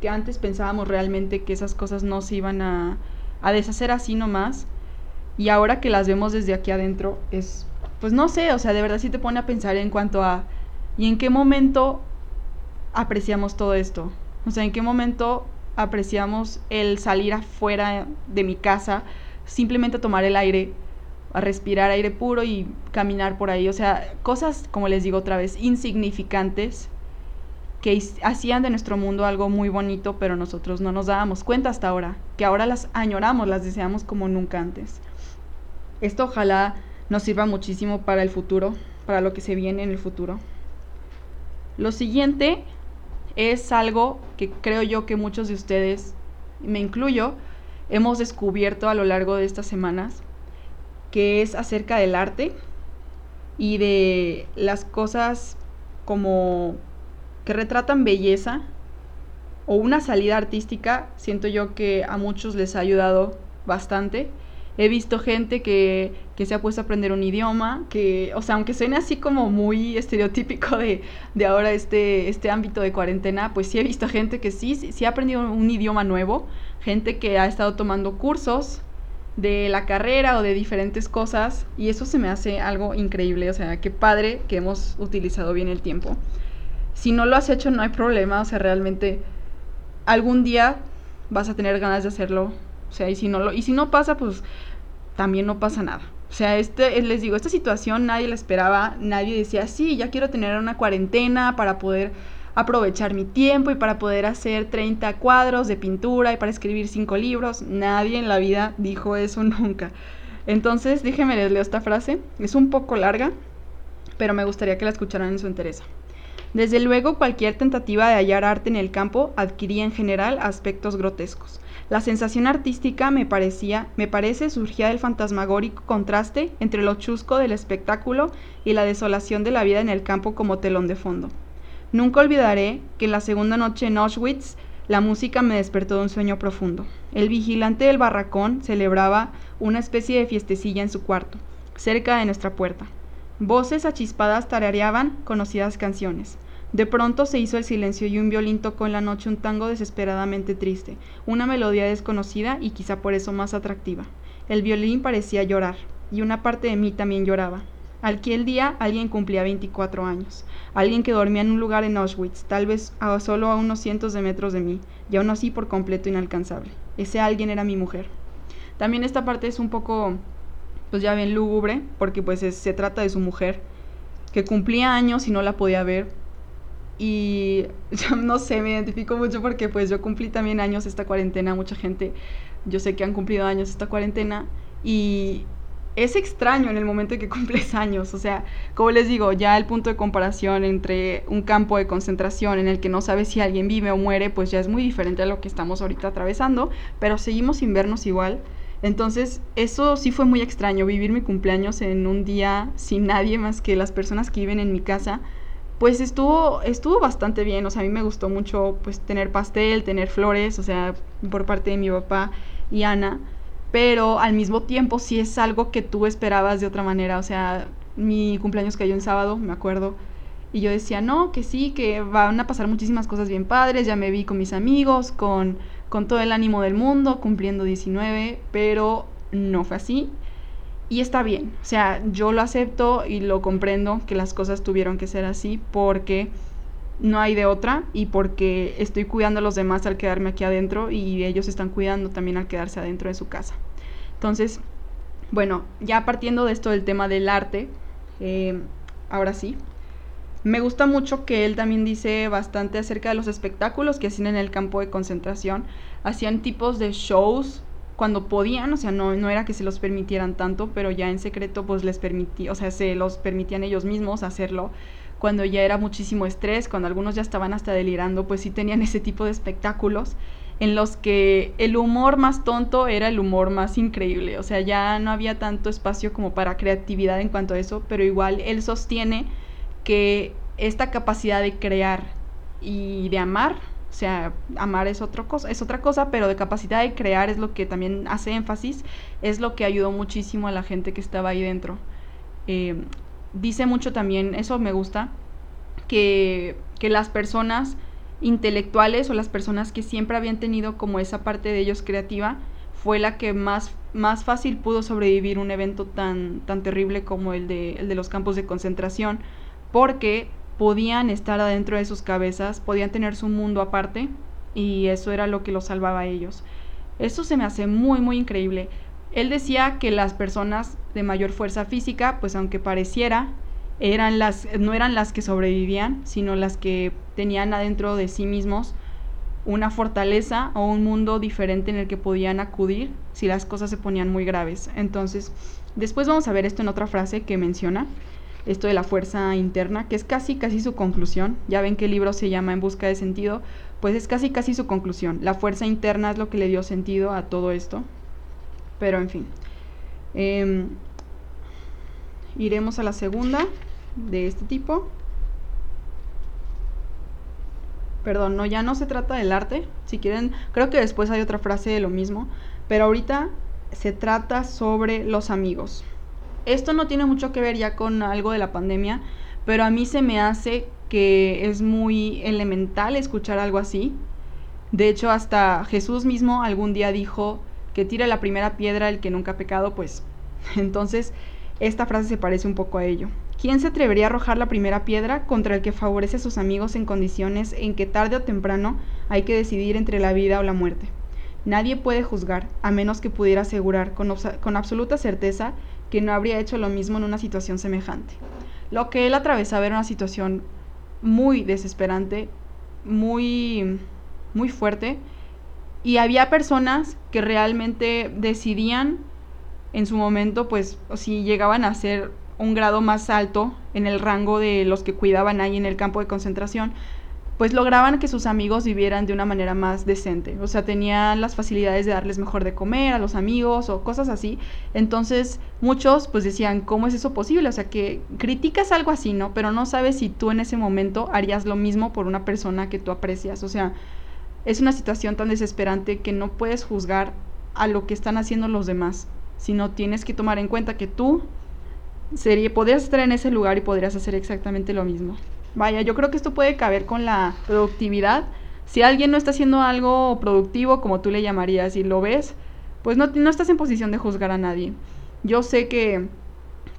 que antes pensábamos realmente que esas cosas no se iban a, a deshacer así nomás, y ahora que las vemos desde aquí adentro es, pues no sé, o sea, de verdad sí te pone a pensar en cuanto a, ¿y en qué momento apreciamos todo esto? O sea, ¿en qué momento apreciamos el salir afuera de mi casa, simplemente tomar el aire? A respirar aire puro y caminar por ahí. O sea, cosas, como les digo otra vez, insignificantes que hacían de nuestro mundo algo muy bonito, pero nosotros no nos dábamos cuenta hasta ahora, que ahora las añoramos, las deseamos como nunca antes. Esto ojalá nos sirva muchísimo para el futuro, para lo que se viene en el futuro. Lo siguiente es algo que creo yo que muchos de ustedes, me incluyo, hemos descubierto a lo largo de estas semanas que es acerca del arte y de las cosas como que retratan belleza o una salida artística, siento yo que a muchos les ha ayudado bastante. He visto gente que, que, se ha puesto a aprender un idioma, que, o sea, aunque suene así como muy estereotípico de, de ahora este, este ámbito de cuarentena, pues sí he visto gente que sí, sí, sí ha aprendido un idioma nuevo, gente que ha estado tomando cursos, de la carrera o de diferentes cosas y eso se me hace algo increíble, o sea, qué padre que hemos utilizado bien el tiempo. Si no lo has hecho no hay problema, o sea, realmente algún día vas a tener ganas de hacerlo, o sea, y si no lo y si no pasa, pues también no pasa nada. O sea, este, les digo, esta situación nadie la esperaba, nadie decía, sí, ya quiero tener una cuarentena para poder aprovechar mi tiempo y para poder hacer 30 cuadros de pintura y para escribir 5 libros. Nadie en la vida dijo eso nunca. Entonces, déjenme les leo esta frase. Es un poco larga, pero me gustaría que la escucharan en su interés. Desde luego, cualquier tentativa de hallar arte en el campo adquiría en general aspectos grotescos. La sensación artística me parecía, me parece, surgía del fantasmagórico contraste entre lo chusco del espectáculo y la desolación de la vida en el campo como telón de fondo. Nunca olvidaré que la segunda noche en Auschwitz la música me despertó de un sueño profundo. El vigilante del barracón celebraba una especie de fiestecilla en su cuarto, cerca de nuestra puerta. Voces achispadas tarareaban conocidas canciones. De pronto se hizo el silencio y un violín tocó en la noche un tango desesperadamente triste, una melodía desconocida y quizá por eso más atractiva. El violín parecía llorar, y una parte de mí también lloraba. Aquel día alguien cumplía 24 años, alguien que dormía en un lugar en Auschwitz, tal vez a solo a unos cientos de metros de mí, y aún así por completo inalcanzable. Ese alguien era mi mujer. También esta parte es un poco, pues ya bien lúgubre, porque pues se trata de su mujer, que cumplía años y no la podía ver, y yo no sé, me identifico mucho porque pues yo cumplí también años esta cuarentena, mucha gente, yo sé que han cumplido años esta cuarentena y es extraño en el momento en que cumples años, o sea, como les digo, ya el punto de comparación entre un campo de concentración en el que no sabes si alguien vive o muere, pues ya es muy diferente a lo que estamos ahorita atravesando, pero seguimos sin vernos igual. Entonces, eso sí fue muy extraño, vivir mi cumpleaños en un día sin nadie más que las personas que viven en mi casa pues estuvo, estuvo bastante bien, o sea, a mí me gustó mucho pues tener pastel, tener flores, o sea, por parte de mi papá y Ana, pero al mismo tiempo sí es algo que tú esperabas de otra manera, o sea, mi cumpleaños cayó en sábado, me acuerdo, y yo decía, no, que sí, que van a pasar muchísimas cosas bien padres, ya me vi con mis amigos, con, con todo el ánimo del mundo, cumpliendo 19, pero no fue así. Y está bien, o sea, yo lo acepto y lo comprendo que las cosas tuvieron que ser así porque no hay de otra y porque estoy cuidando a los demás al quedarme aquí adentro y ellos están cuidando también al quedarse adentro de su casa. Entonces, bueno, ya partiendo de esto del tema del arte, eh, ahora sí, me gusta mucho que él también dice bastante acerca de los espectáculos que hacían en el campo de concentración. Hacían tipos de shows cuando podían, o sea, no, no era que se los permitieran tanto, pero ya en secreto pues les permitía, o sea, se los permitían ellos mismos hacerlo cuando ya era muchísimo estrés, cuando algunos ya estaban hasta delirando, pues sí tenían ese tipo de espectáculos en los que el humor más tonto era el humor más increíble, o sea, ya no había tanto espacio como para creatividad en cuanto a eso, pero igual él sostiene que esta capacidad de crear y de amar o sea, amar es, otra cosa, es otra cosa, pero de capacidad de crear es lo que también hace énfasis, es lo que ayudó muchísimo a la gente que estaba ahí dentro. Eh, dice mucho también, eso me gusta, que, que las personas intelectuales o las personas que siempre habían tenido como esa parte de ellos creativa, fue la que más, más fácil pudo sobrevivir un evento tan, tan terrible como el de, el de los campos de concentración, porque podían estar adentro de sus cabezas, podían tener su mundo aparte y eso era lo que los salvaba a ellos. Eso se me hace muy, muy increíble. Él decía que las personas de mayor fuerza física, pues aunque pareciera, eran las, no eran las que sobrevivían, sino las que tenían adentro de sí mismos una fortaleza o un mundo diferente en el que podían acudir si las cosas se ponían muy graves. Entonces, después vamos a ver esto en otra frase que menciona, esto de la fuerza interna, que es casi casi su conclusión. Ya ven que el libro se llama En busca de sentido, pues es casi casi su conclusión. La fuerza interna es lo que le dio sentido a todo esto. Pero en fin. Em, iremos a la segunda de este tipo. Perdón, no, ya no se trata del arte. Si quieren, creo que después hay otra frase de lo mismo. Pero ahorita se trata sobre los amigos. Esto no tiene mucho que ver ya con algo de la pandemia, pero a mí se me hace que es muy elemental escuchar algo así. De hecho, hasta Jesús mismo algún día dijo que tire la primera piedra el que nunca ha pecado, pues entonces esta frase se parece un poco a ello. ¿Quién se atrevería a arrojar la primera piedra contra el que favorece a sus amigos en condiciones en que tarde o temprano hay que decidir entre la vida o la muerte? Nadie puede juzgar, a menos que pudiera asegurar con, con absoluta certeza que no habría hecho lo mismo en una situación semejante. Lo que él atravesaba era una situación muy desesperante, muy, muy fuerte, y había personas que realmente decidían en su momento, pues, si llegaban a ser un grado más alto en el rango de los que cuidaban ahí en el campo de concentración, pues lograban que sus amigos vivieran de una manera más decente. O sea, tenían las facilidades de darles mejor de comer a los amigos o cosas así. Entonces, muchos pues decían, ¿cómo es eso posible? O sea, que criticas algo así, ¿no? Pero no sabes si tú en ese momento harías lo mismo por una persona que tú aprecias. O sea, es una situación tan desesperante que no puedes juzgar a lo que están haciendo los demás, sino tienes que tomar en cuenta que tú sería, podrías estar en ese lugar y podrías hacer exactamente lo mismo. Vaya, yo creo que esto puede caber con la productividad. Si alguien no está haciendo algo productivo, como tú le llamarías, y lo ves, pues no, no estás en posición de juzgar a nadie. Yo sé que,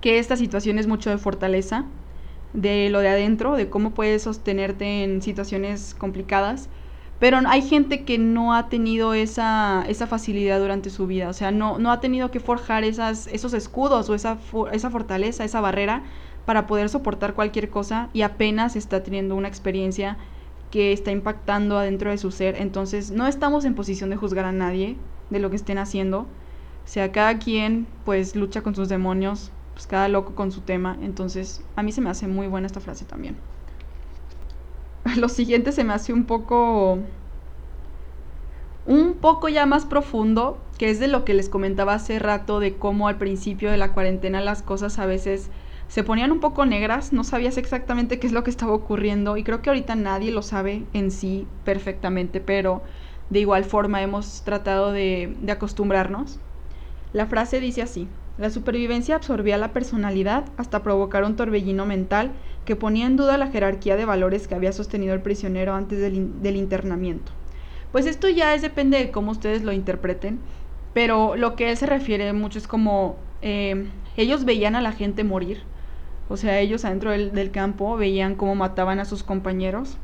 que esta situación es mucho de fortaleza, de lo de adentro, de cómo puedes sostenerte en situaciones complicadas. Pero hay gente que no ha tenido esa, esa facilidad durante su vida, o sea, no, no ha tenido que forjar esas, esos escudos o esa, esa fortaleza, esa barrera para poder soportar cualquier cosa y apenas está teniendo una experiencia que está impactando adentro de su ser. Entonces no estamos en posición de juzgar a nadie de lo que estén haciendo. O sea, cada quien pues lucha con sus demonios, pues cada loco con su tema. Entonces a mí se me hace muy buena esta frase también. Lo siguiente se me hace un poco... Un poco ya más profundo, que es de lo que les comentaba hace rato, de cómo al principio de la cuarentena las cosas a veces se ponían un poco negras, no sabías exactamente qué es lo que estaba ocurriendo y creo que ahorita nadie lo sabe en sí perfectamente, pero de igual forma hemos tratado de, acostumbrarnos. La frase dice así, la supervivencia absorbía la personalidad hasta provocar un torbellino mental que ponía en duda la jerarquía de valores que había sostenido el prisionero antes del, internamiento. Pues esto ya es depende de cómo ustedes lo interpreten, pero lo que él se refiere mucho es como eh, ellos veían a la gente morir, o sea, ellos adentro del, campo veían cómo mataban a sus compañeros.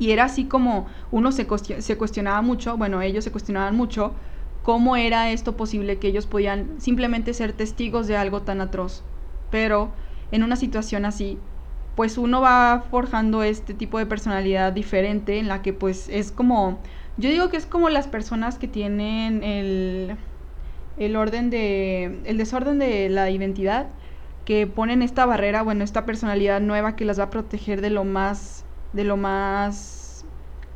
Y era así como uno se, se cuestionaba mucho, bueno, ellos se cuestionaban mucho, cómo era esto posible que ellos podían simplemente ser testigos de algo tan atroz. Pero en una situación así, pues uno va forjando este tipo de personalidad diferente en la que pues es como, yo digo que es como las personas que tienen el, el orden de, el desorden de la identidad que ponen esta barrera, bueno, esta personalidad nueva que las va a proteger de lo más, de lo más,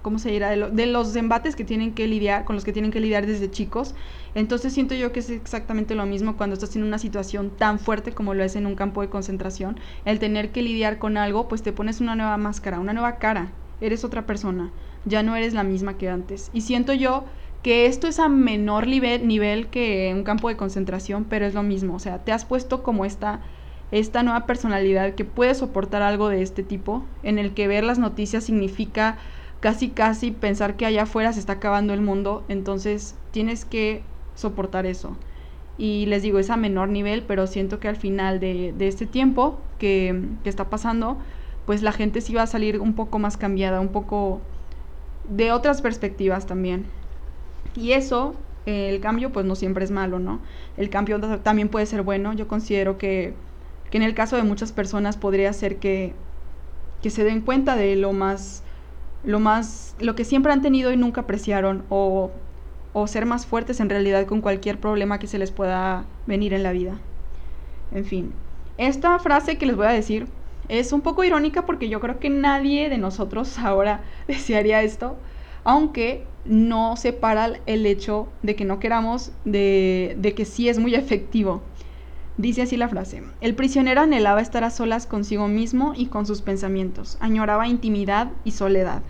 ¿cómo se dirá? De, los embates que tienen que lidiar, con los que tienen que lidiar desde chicos. Entonces siento yo que es exactamente lo mismo cuando estás en una situación tan fuerte como lo es en un campo de concentración. El tener que lidiar con algo, pues te pones una nueva máscara, una nueva cara. Eres otra persona. Ya no eres la misma que antes. Y siento yo que esto es a menor nivel, que un campo de concentración, pero es lo mismo. O sea, te has puesto como esta esta nueva personalidad que puede soportar algo de este tipo, en el que ver las noticias significa casi casi pensar que allá afuera se está acabando el mundo, entonces tienes que soportar eso. Y les digo, es a menor nivel, pero siento que al final de, este tiempo que, está pasando, pues la gente sí va a salir un poco más cambiada, un poco de otras perspectivas también. Y eso, el cambio pues no siempre es malo, ¿no? El cambio también puede ser bueno. Yo considero que que en el caso de muchas personas podría ser que, que se den cuenta de lo más, lo más, lo que siempre han tenido y nunca apreciaron, o, o ser más fuertes en realidad con cualquier problema que se les pueda venir en la vida. En fin, esta frase que les voy a decir es un poco irónica porque yo creo que nadie de nosotros ahora desearía esto, aunque no separa el hecho de que no queramos de, de que sí es muy efectivo. Dice así la frase, el prisionero anhelaba estar a solas consigo mismo y con sus pensamientos, añoraba intimidad y soledad.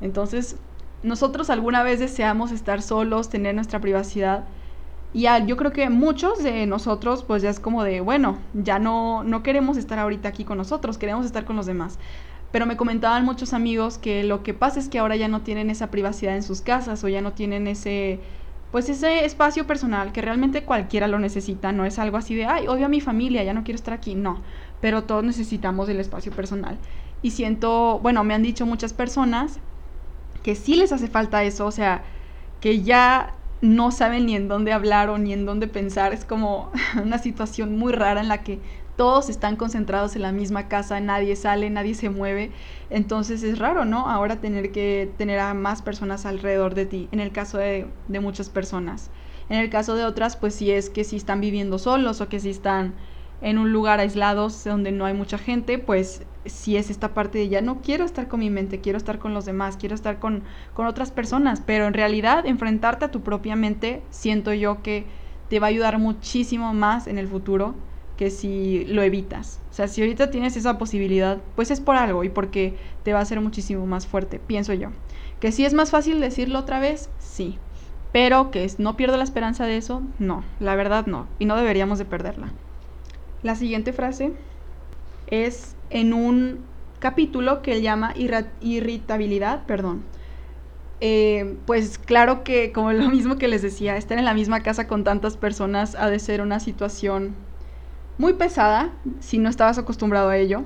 Entonces, nosotros alguna vez deseamos estar solos, tener nuestra privacidad, y yo creo que muchos de nosotros, pues ya es como de, bueno, ya no, no queremos estar ahorita aquí con nosotros, queremos estar con los demás. Pero me comentaban muchos amigos que lo que pasa es que ahora ya no tienen esa privacidad en sus casas o ya no tienen ese pues ese espacio personal que realmente cualquiera lo necesita, no es algo así de, ay, odio a mi familia, ya no quiero estar aquí, no, pero todos necesitamos el espacio personal. Y siento, bueno, me han dicho muchas personas que sí les hace falta eso, o sea, que ya no saben ni en dónde hablar o ni en dónde pensar. Es como una situación muy rara en la que todos están concentrados en la misma casa, nadie sale, nadie se mueve. Entonces es raro, ¿no? Ahora tener que tener a más personas alrededor de ti, en el caso de, de muchas personas. En el caso de otras, pues sí es que si están viviendo solos o que si están en un lugar aislados donde no hay mucha gente, pues si es esta parte de ya no quiero estar con mi mente, quiero estar con los demás, quiero estar con, con otras personas, pero en realidad enfrentarte a tu propia mente siento yo que te va a ayudar muchísimo más en el futuro que si lo evitas. O sea, si ahorita tienes esa posibilidad, pues es por algo y porque te va a hacer muchísimo más fuerte, pienso yo. Que si es más fácil decirlo otra vez, sí. Pero que no pierdo la esperanza de eso, no, la verdad no. Y no deberíamos de perderla. La siguiente frase es en un capítulo que él llama irritabilidad, perdón. Eh, pues claro que, como lo mismo que les decía, estar en la misma casa con tantas personas ha de ser una situación muy pesada si no estabas acostumbrado a ello.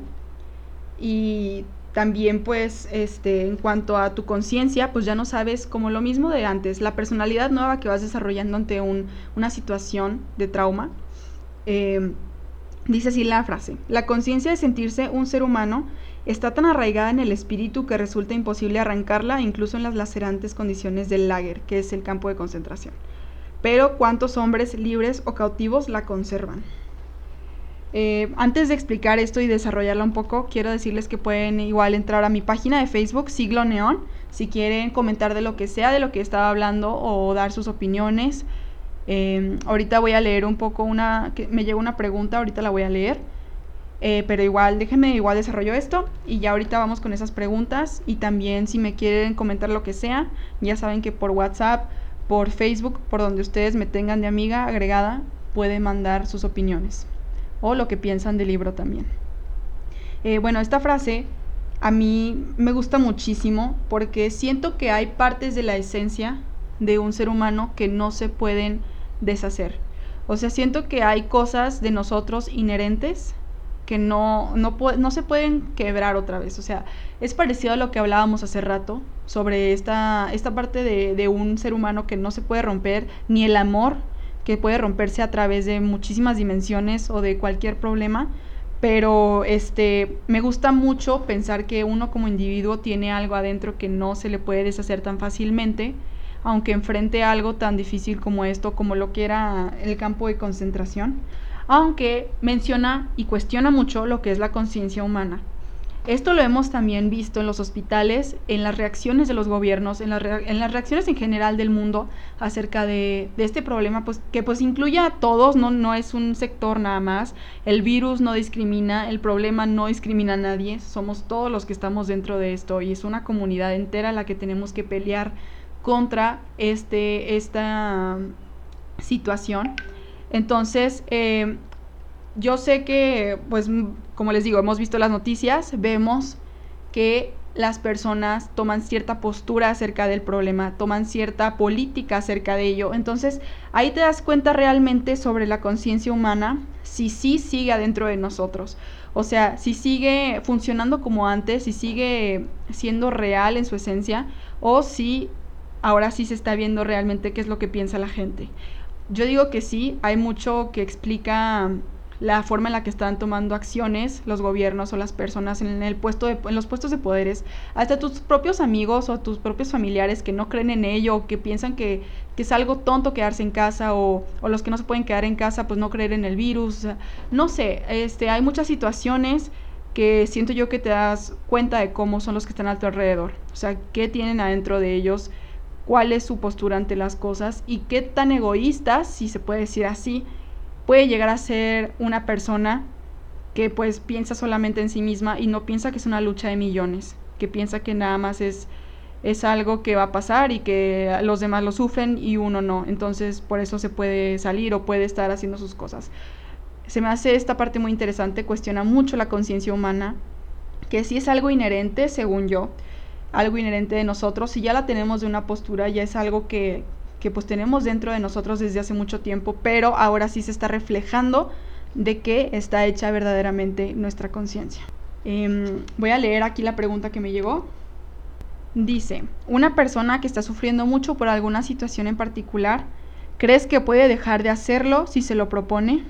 Y también pues este en cuanto a tu conciencia, pues ya no sabes como lo mismo de antes, la personalidad nueva que vas desarrollando ante un, una situación de trauma. Eh, dice así la frase, la conciencia de sentirse un ser humano está tan arraigada en el espíritu que resulta imposible arrancarla incluso en las lacerantes condiciones del lager, que es el campo de concentración. Pero ¿cuántos hombres libres o cautivos la conservan? Eh, antes de explicar esto y desarrollarla un poco, quiero decirles que pueden igual entrar a mi página de Facebook, Siglo Neón, si quieren comentar de lo que sea, de lo que estaba hablando o dar sus opiniones. Eh, ahorita voy a leer un poco una, que me llegó una pregunta, ahorita la voy a leer. Eh, pero igual, déjenme igual desarrollo esto y ya ahorita vamos con esas preguntas y también si me quieren comentar lo que sea, ya saben que por WhatsApp, por Facebook, por donde ustedes me tengan de amiga agregada, pueden mandar sus opiniones o lo que piensan del libro también. Eh, bueno, esta frase a mí me gusta muchísimo porque siento que hay partes de la esencia de un ser humano que no se pueden deshacer. O sea, siento que hay cosas de nosotros inherentes que no, no, no, se pueden quebrar otra vez. O sea, es parecido a lo que hablábamos hace rato sobre esta, esta parte de, de un ser humano que no se puede romper, ni el amor que puede romperse a través de muchísimas dimensiones o de cualquier problema, pero este me gusta mucho pensar que uno como individuo tiene algo adentro que no se le puede deshacer tan fácilmente, aunque enfrente algo tan difícil como esto, como lo que era el campo de concentración, aunque menciona y cuestiona mucho lo que es la conciencia humana. Esto lo hemos también visto en los hospitales, en las reacciones de los gobiernos, en, las reacciones en general del mundo acerca de, este problema, pues, que pues incluye a todos, ¿no? no es un sector nada más. El virus no discrimina, el problema no discrimina a nadie, somos todos los que estamos dentro de esto y es una comunidad entera la que tenemos que pelear contra este, esta situación. Entonces, eh, yo sé que, pues, como les digo, hemos visto las noticias, vemos que las personas toman cierta postura acerca del problema, toman cierta política acerca de ello. Entonces, ahí te das cuenta realmente sobre la conciencia humana, si sí sigue adentro de nosotros. O sea, si sigue funcionando como antes, si sigue siendo real en su esencia, o si ahora sí se está viendo realmente qué es lo que piensa la gente. Yo digo que sí, hay mucho que explica la forma en la que están tomando acciones los gobiernos o las personas en, el puesto en los puestos de poderes, hasta tus propios amigos o tus propios familiares que no creen en ello o que piensan que, que es algo tonto quedarse en casa o, o, los que no se pueden quedar en casa pues no creer en el virus, no sé, este, hay muchas situaciones que siento yo que te das cuenta de cómo son los que están a tu alrededor, o sea, qué tienen adentro de ellos, cuál es su postura ante las cosas y qué tan egoístas, si se puede decir así, puede llegar a ser una persona que pues piensa solamente en sí misma y no piensa que es una lucha de millones, que piensa que nada más es, es algo que va a pasar y que los demás lo sufren y uno no. Entonces por eso se puede salir o puede estar haciendo sus cosas. Se me hace esta parte muy interesante, cuestiona mucho la conciencia humana, que sí es algo inherente, según yo, algo inherente de nosotros, si ya la tenemos de una postura, ya es algo que, que pues tenemos dentro de nosotros desde hace mucho tiempo, pero ahora sí se está reflejando de qué está hecha verdaderamente nuestra conciencia. Em, voy a leer aquí la pregunta que me llegó. Dice, una persona que está sufriendo mucho por alguna situación en particular, ¿crees que puede dejar de hacerlo si se lo propone?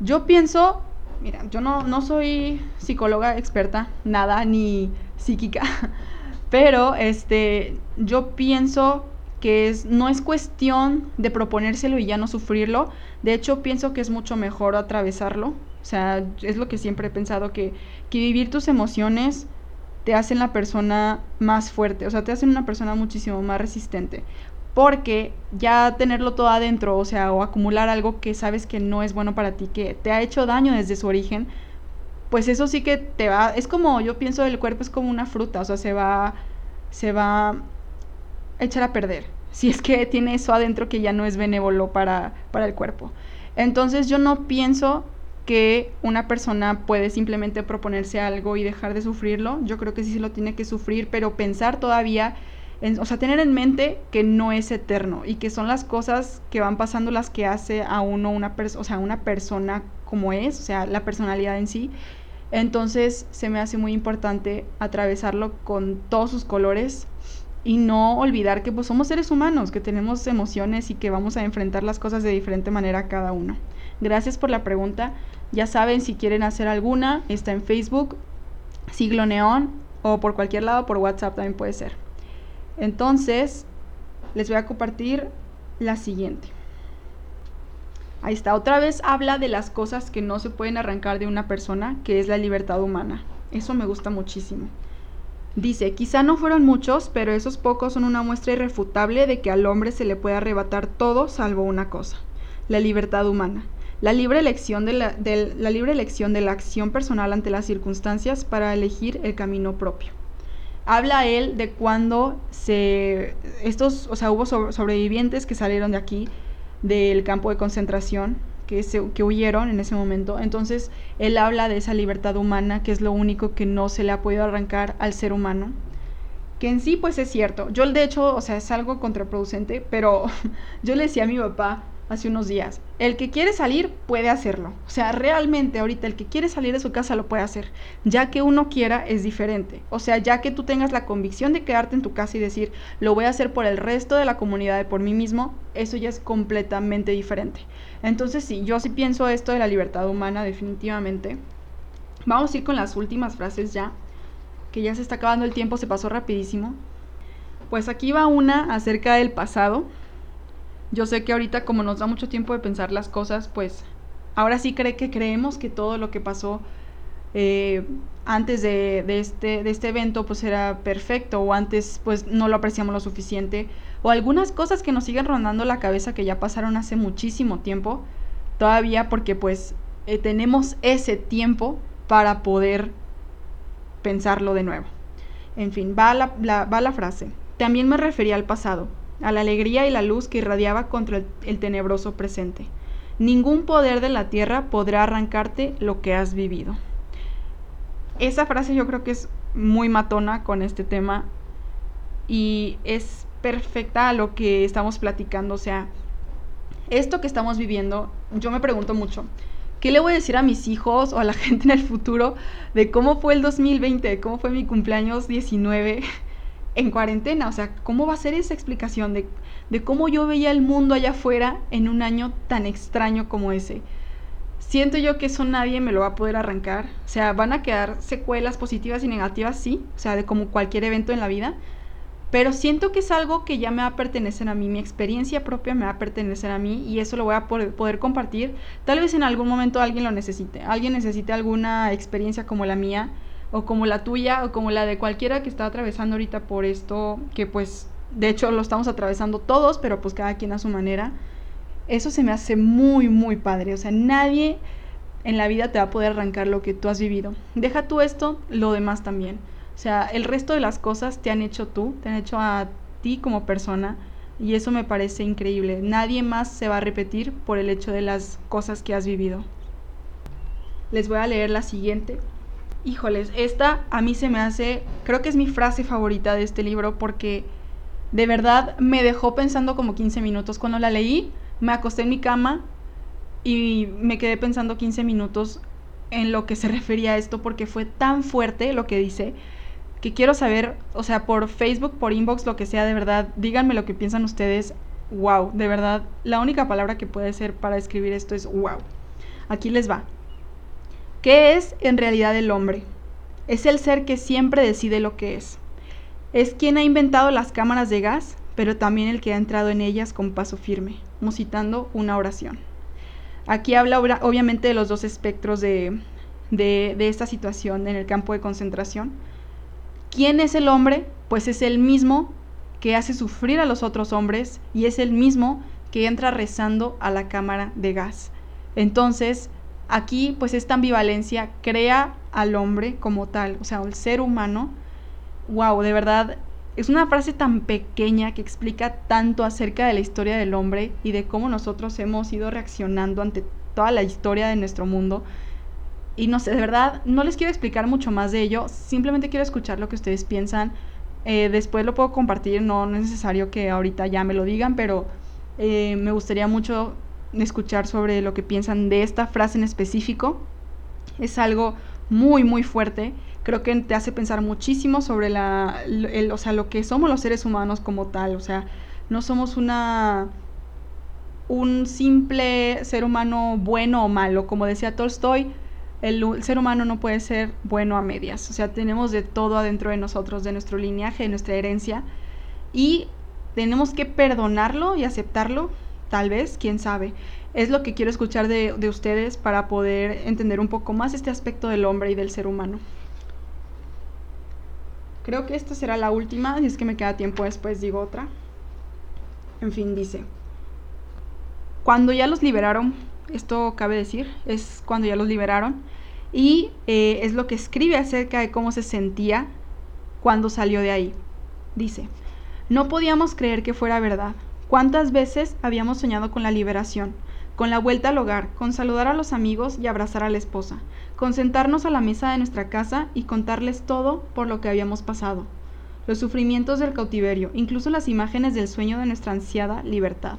Yo pienso, mira, yo no, no soy psicóloga experta, nada, ni psíquica, pero este, yo pienso que es, no es cuestión de proponérselo y ya no sufrirlo. De hecho, pienso que es mucho mejor atravesarlo. O sea, es lo que siempre he pensado, que, que vivir tus emociones te hacen la persona más fuerte, o sea, te hacen una persona muchísimo más resistente. Porque ya tenerlo todo adentro, o sea, o acumular algo que sabes que no es bueno para ti, que te ha hecho daño desde su origen, pues eso sí que te va, es como, yo pienso el cuerpo es como una fruta, o sea, se va, se va a echar a perder, si es que tiene eso adentro que ya no es benévolo para, para el cuerpo. Entonces yo no pienso que una persona puede simplemente proponerse algo y dejar de sufrirlo. Yo creo que sí se lo tiene que sufrir, pero pensar todavía, o sea, tener en mente que no es eterno y que son las cosas que van pasando las que hace a uno una, o sea, una persona como es, o sea, la personalidad en sí. Entonces se me hace muy importante atravesarlo con todos sus colores y no olvidar que pues somos seres humanos, que tenemos emociones y que vamos a enfrentar las cosas de diferente manera cada uno. Gracias por la pregunta. Ya saben, si quieren hacer alguna, está en Facebook, Siglo Neón, o por cualquier lado, por WhatsApp también puede ser. Entonces, les voy a compartir la siguiente. Ahí está, otra vez habla de las cosas que no se pueden arrancar de una persona, que es la libertad humana. Eso me gusta muchísimo. Dice, quizá no fueron muchos, pero esos pocos son una muestra irrefutable de que al hombre se le puede arrebatar todo salvo una cosa, la libertad humana la libre elección de la, la libre elección de la acción personal ante las circunstancias para elegir el camino propio. Habla él de cuando se estos, o sea, hubo sobrevivientes que salieron de aquí del campo de concentración que, se, que huyeron en ese momento. Entonces, él habla de esa libertad humana, que es lo único que no se le ha podido arrancar al ser humano. Que en sí, pues es cierto. Yo, de hecho, o sea, es algo contraproducente, pero yo le decía a mi papá, hace unos días. El que quiere salir puede hacerlo. O sea, realmente ahorita el que quiere salir de su casa lo puede hacer. Ya que uno quiera es diferente. O sea, ya que tú tengas la convicción de quedarte en tu casa y decir, lo voy a hacer por el resto de la comunidad y por mí mismo, eso ya es completamente diferente. Entonces sí, yo sí pienso esto de la libertad humana definitivamente. Vamos a ir con las últimas frases ya, que ya se está acabando el tiempo, se pasó rapidísimo. Pues aquí va una acerca del pasado yo sé que ahorita como nos da mucho tiempo de pensar las cosas, pues ahora sí cree que creemos que todo lo que pasó eh, antes de, este, de este evento pues era perfecto o antes pues no lo apreciamos lo suficiente o algunas cosas que nos siguen rondando la cabeza que ya pasaron hace muchísimo tiempo todavía porque pues eh, tenemos ese tiempo para poder pensarlo de nuevo. En fin, va la, va la frase. También me refería al pasado a la alegría y la luz que irradiaba contra el, tenebroso presente. Ningún poder de la tierra podrá arrancarte lo que has vivido. Esa frase yo creo que es muy matona con este tema y es perfecta a lo que estamos platicando. O sea, esto que estamos viviendo, yo me pregunto mucho, ¿qué le voy a decir a mis hijos o a la gente en el futuro de cómo fue el 2020, cómo fue mi cumpleaños 19? En cuarentena. O sea, ¿cómo va a ser esa explicación de, de cómo yo veía el mundo allá afuera en un año tan extraño como ese? Siento yo que eso nadie me lo va a poder arrancar. O sea, van a quedar secuelas positivas y negativas, sí. O sea, de como cualquier evento en la vida. Pero siento que es algo que ya me va a pertenecer a mí, mi experiencia propia me va a pertenecer a mí y eso lo voy a poder, compartir. Tal vez en algún momento alguien lo necesite, alguien necesite alguna experiencia como la mía o como la tuya o como la de cualquiera que está atravesando ahorita por esto, que pues de hecho lo estamos atravesando todos, pero pues cada quien a su manera. Eso se me hace muy, muy padre. O sea, nadie en la vida te va a poder arrancar lo que tú has vivido. Deja tú esto, lo demás también. O sea, el resto de las cosas te han hecho tú, te han hecho a ti como persona. Y eso me parece increíble. Nadie más se va a repetir por el hecho de las cosas que has vivido. Les voy a leer la siguiente. Híjoles, esta a mí se me hace, creo que es mi frase favorita de este libro porque de verdad me dejó pensando como 15 minutos. Cuando la leí, me acosté en mi cama y me quedé pensando 15 minutos en lo que se refería a esto porque fue tan fuerte lo que dice. que quiero saber, o sea, por Facebook, por inbox, lo que sea, de verdad, díganme lo que piensan ustedes. Wow, de verdad, la única palabra que puede ser para describir esto es wow. Aquí les va. ¿Qué es en realidad el hombre? Es el ser que siempre decide lo que es. Es quien ha inventado las cámaras de gas, pero también el que ha entrado en ellas con paso firme, musitando una oración. Aquí habla obviamente de los dos espectros de, de, esta situación en el campo de concentración ¿Quién es el hombre? Pues es el mismo que hace sufrir a los otros hombres y es el mismo que entra rezando a la cámara de gas. Entonces, aquí pues esta ambivalencia crea al hombre como tal, o sea, el ser humano. Wow, de verdad, es una frase tan pequeña que explica tanto acerca de la historia del hombre y de cómo nosotros hemos ido reaccionando ante toda la historia de nuestro mundo y no sé, de verdad, no les quiero explicar mucho más de ello, simplemente quiero escuchar lo que ustedes piensan. Eh, después lo puedo compartir, no, es necesario que ahorita ya me lo digan, pero eh, me gustaría mucho escuchar sobre lo que piensan de esta frase en específico. Es algo muy, muy fuerte. Creo que te hace pensar muchísimo sobre la, o sea, lo que somos los seres humanos como tal. O sea, no somos una un simple ser humano bueno o malo. Como decía Tolstoy, el, ser humano no puede ser bueno a medias. O sea, tenemos de todo adentro de nosotros, de nuestro linaje, de nuestra herencia. Y tenemos que perdonarlo y aceptarlo, tal vez, quién sabe. Es lo que quiero escuchar de, de ustedes para poder entender un poco más este aspecto del hombre y del ser humano. Creo que esta será la última, y es que me queda tiempo después digo otra. En fin, dice, cuando ya los liberaron esto cabe decir, es cuando ya los liberaron, y eh, es lo que escribe acerca de cómo se sentía cuando salió de ahí. Dice, no podíamos creer que fuera verdad. ¿Cuántas veces habíamos soñado con la liberación? Con la vuelta al hogar, con saludar a los amigos y abrazar a la esposa, con sentarnos a la mesa de nuestra casa y contarles todo por lo que habíamos pasado, los sufrimientos del cautiverio, incluso las imágenes del sueño de nuestra ansiada libertad.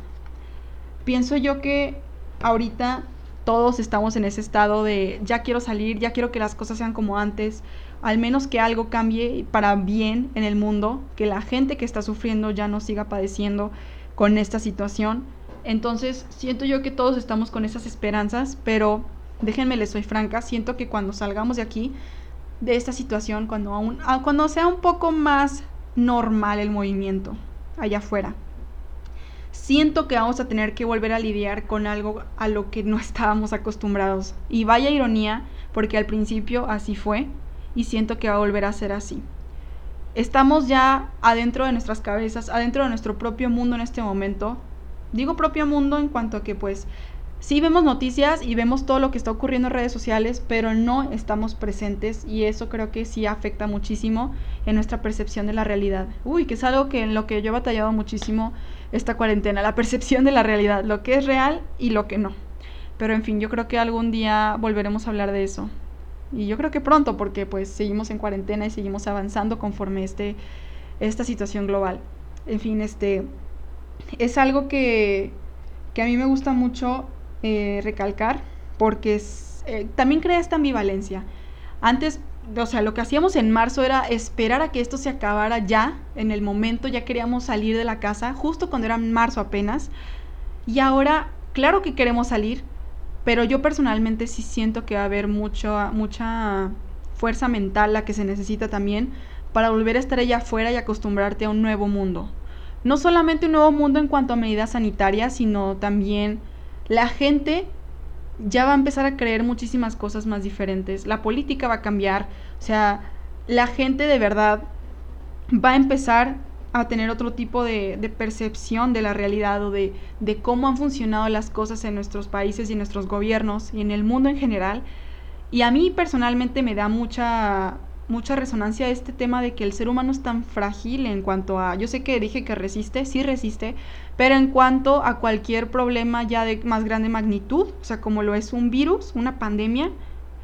Pienso yo que ahorita todos estamos en ese estado de ya quiero salir, ya quiero que las cosas sean como antes, al menos que algo cambie para bien en el mundo, que la gente que está sufriendo ya no siga padeciendo con esta situación. Entonces, siento yo que todos estamos con esas esperanzas, pero déjenme les soy franca, siento que cuando salgamos de aquí, de esta situación, cuando, aún, ah, cuando sea un poco más normal el movimiento allá afuera, siento que vamos a tener que volver a lidiar con algo a lo que no estábamos acostumbrados. Y vaya ironía, porque al principio así fue y siento que va a volver a ser así. Estamos ya adentro de nuestras cabezas, adentro de nuestro propio mundo en este momento. Digo propio mundo en cuanto a que pues sí vemos noticias y vemos todo lo que está ocurriendo en redes sociales, pero no estamos presentes y eso creo que sí afecta muchísimo en nuestra percepción de la realidad. Uy, que es algo que en lo que yo he batallado muchísimo esta cuarentena, la percepción de la realidad, lo que es real y lo que no. Pero en fin, yo creo que algún día volveremos a hablar de eso. Y yo creo que pronto, porque pues seguimos en cuarentena y seguimos avanzando conforme este, esta situación global. En fin, este es algo que, que a mí me gusta mucho eh, recalcar porque eh, también crea esta ambivalencia. Antes, o sea, lo que hacíamos en marzo era esperar a que esto se acabara ya, en el momento ya queríamos salir de la casa, justo cuando era marzo apenas. Y ahora, claro que queremos salir, pero yo personalmente sí siento que va a haber mucho, mucha fuerza mental la que se necesita también para volver a estar allá afuera y acostumbrarte a un nuevo mundo. No solamente un nuevo mundo en cuanto a medidas sanitarias, sino también la gente ya va a empezar a creer muchísimas cosas más diferentes. La política va a cambiar. O sea, la gente de verdad va a empezar a tener otro tipo de, percepción de la realidad o de, cómo han funcionado las cosas en nuestros países y en nuestros gobiernos y en el mundo en general. Y a mí personalmente me da mucha, mucha resonancia este tema de que el ser humano es tan frágil en cuanto a, yo sé que dije que resiste, sí resiste, pero en cuanto a cualquier problema ya de más grande magnitud, o sea, como lo es un virus, una pandemia,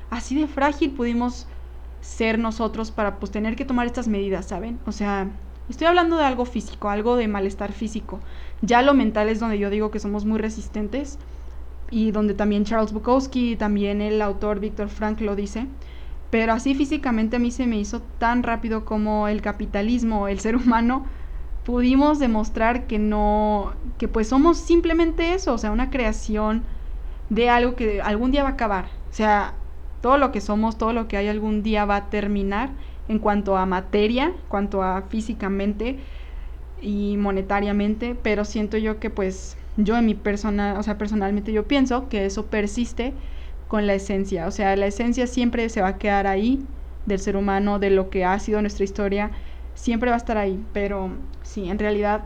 así de frágil pudimos ser nosotros para pues tener que tomar estas medidas, ¿saben? O sea, estoy hablando de algo físico, algo de malestar físico. Ya lo mental es donde yo digo que somos muy resistentes y donde también Charles Bukowski y también el autor Víctor Frank lo dice pero así físicamente a mí se me hizo tan rápido como el capitalismo, el ser humano, pudimos demostrar que no, que pues somos simplemente eso, o sea, una creación de algo que algún día va a acabar. O sea, todo lo que somos, todo lo que hay algún día va a terminar en cuanto a materia, cuanto a físicamente y monetariamente, pero siento yo que pues yo en mi persona, o sea, personalmente yo pienso que eso persiste con la esencia, o sea, la esencia siempre se va a quedar ahí del ser humano, de lo que ha sido nuestra historia, siempre va a estar ahí, pero sí, en realidad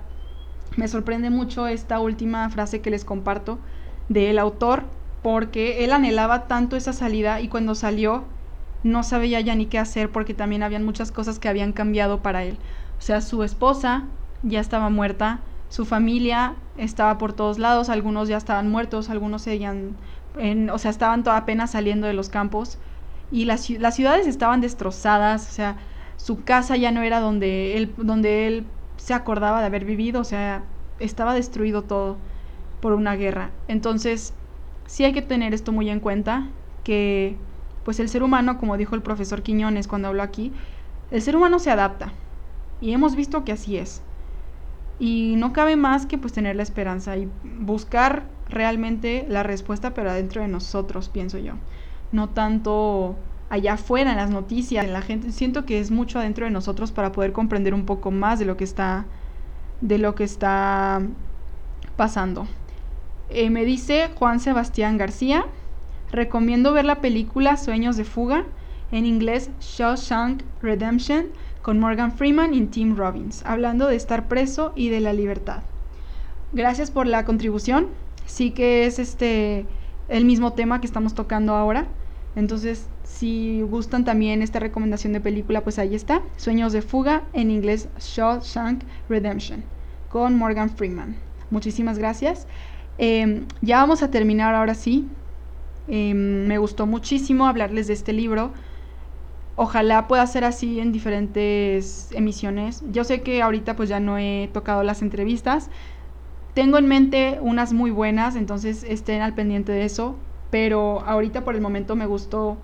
me sorprende mucho esta última frase que les comparto del autor, porque él anhelaba tanto esa salida y cuando salió no sabía ya ni qué hacer porque también habían muchas cosas que habían cambiado para él. O sea, su esposa ya estaba muerta, su familia estaba por todos lados, algunos ya estaban muertos, algunos seguían, en, o sea, estaban apenas saliendo de los campos y las, las ciudades estaban destrozadas, o sea, su casa ya no era donde él, donde él se acordaba de haber vivido, o sea, estaba destruido todo por una guerra. Entonces, sí hay que tener esto muy en cuenta, que pues el ser humano, como dijo el profesor Quiñones cuando habló aquí, el ser humano se adapta. Y hemos visto que así es. Y no cabe más que pues tener la esperanza y buscar realmente la respuesta, pero adentro de nosotros, pienso yo. No tanto allá afuera en las noticias, en la gente. Siento que es mucho adentro de nosotros para poder comprender un poco más de lo que está, de lo que está pasando. Eh, me dice Juan Sebastián García, recomiendo ver la película Sueños de Fuga, en inglés Shawshank Redemption, con Morgan Freeman y Tim Robbins, hablando de estar preso y de la libertad. Gracias por la contribución. Sí que es este el mismo tema que estamos tocando ahora. Entonces, si gustan también esta recomendación de película, pues ahí está. Sueños de fuga, en inglés Shawshank Redemption, con Morgan Freeman. Muchísimas gracias. Em, ya vamos a terminar ahora sí. Em, me gustó muchísimo hablarles de este libro ojalá pueda ser así en diferentes emisiones. Yo sé que ahorita pues ya no he tocado las entrevistas. Tengo en mente unas muy buenas, entonces estén al pendiente de eso. Pero ahorita por el momento me gustó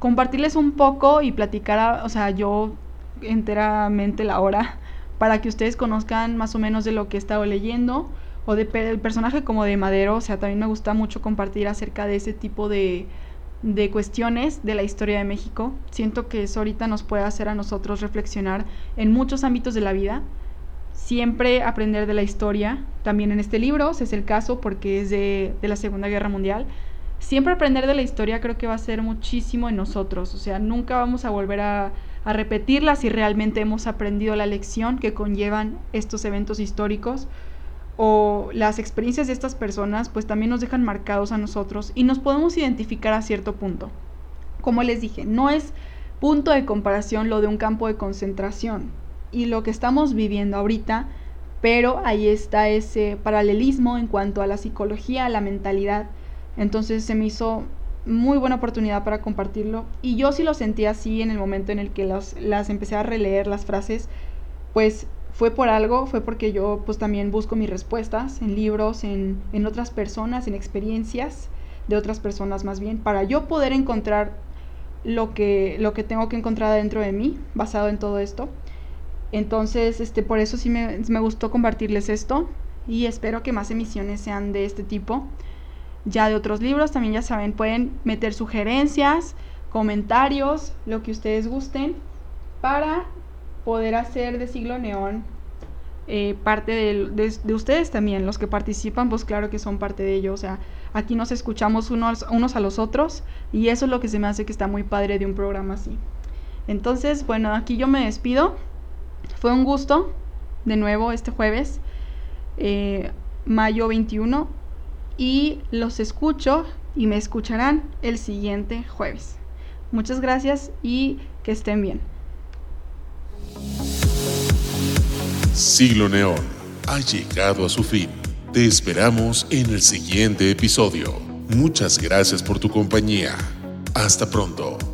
compartirles un poco y platicar, o sea, yo enteramente la hora para que ustedes conozcan más o menos de lo que he estado leyendo o del personaje como de Madero. O sea, también me gusta mucho compartir acerca de ese tipo de de cuestiones de la historia de México. Siento que eso ahorita nos puede hacer a nosotros reflexionar en muchos ámbitos de la vida. Siempre aprender de la historia. También en este libro es el caso porque es de, de la Segunda Guerra Mundial. Siempre aprender de la historia creo que va a ser muchísimo en nosotros. O sea, nunca vamos a volver a, a repetirla si realmente hemos aprendido la lección que conllevan estos eventos históricos o las experiencias de estas personas pues también nos dejan marcados a nosotros y nos podemos identificar a cierto punto. Como les dije, no es punto de comparación lo de un campo de concentración y lo que estamos viviendo ahorita, pero ahí está ese paralelismo en cuanto a la psicología, a la mentalidad. Entonces se me hizo muy buena oportunidad para compartirlo y yo sí lo sentí así en el momento en el que las empecé a releer las frases, pues fue por algo, fue porque yo pues también busco mis respuestas en libros, en, en otras personas, en experiencias de otras personas más bien, para yo poder encontrar lo que, lo que tengo que encontrar dentro de mí, basado en todo esto. Entonces, este, por eso sí me, me gustó compartirles esto y espero que más emisiones sean de este tipo. Ya de otros libros, también ya saben, pueden meter sugerencias, comentarios, lo que ustedes gusten, para poder hacer de Siglo Neón eh, parte de, ustedes también, los que participan, pues claro que son parte de ello, o sea, aquí nos escuchamos unos, unos a los otros y eso es lo que se me hace que está muy padre de un programa así. Entonces, bueno, aquí yo me despido, fue un gusto de nuevo este jueves, eh, mayo 21, y los escucho y me escucharán el siguiente jueves. Muchas gracias y que estén bien. Siglo Neón ha llegado a su fin. Te esperamos en el siguiente episodio. Muchas gracias por tu compañía. Hasta pronto.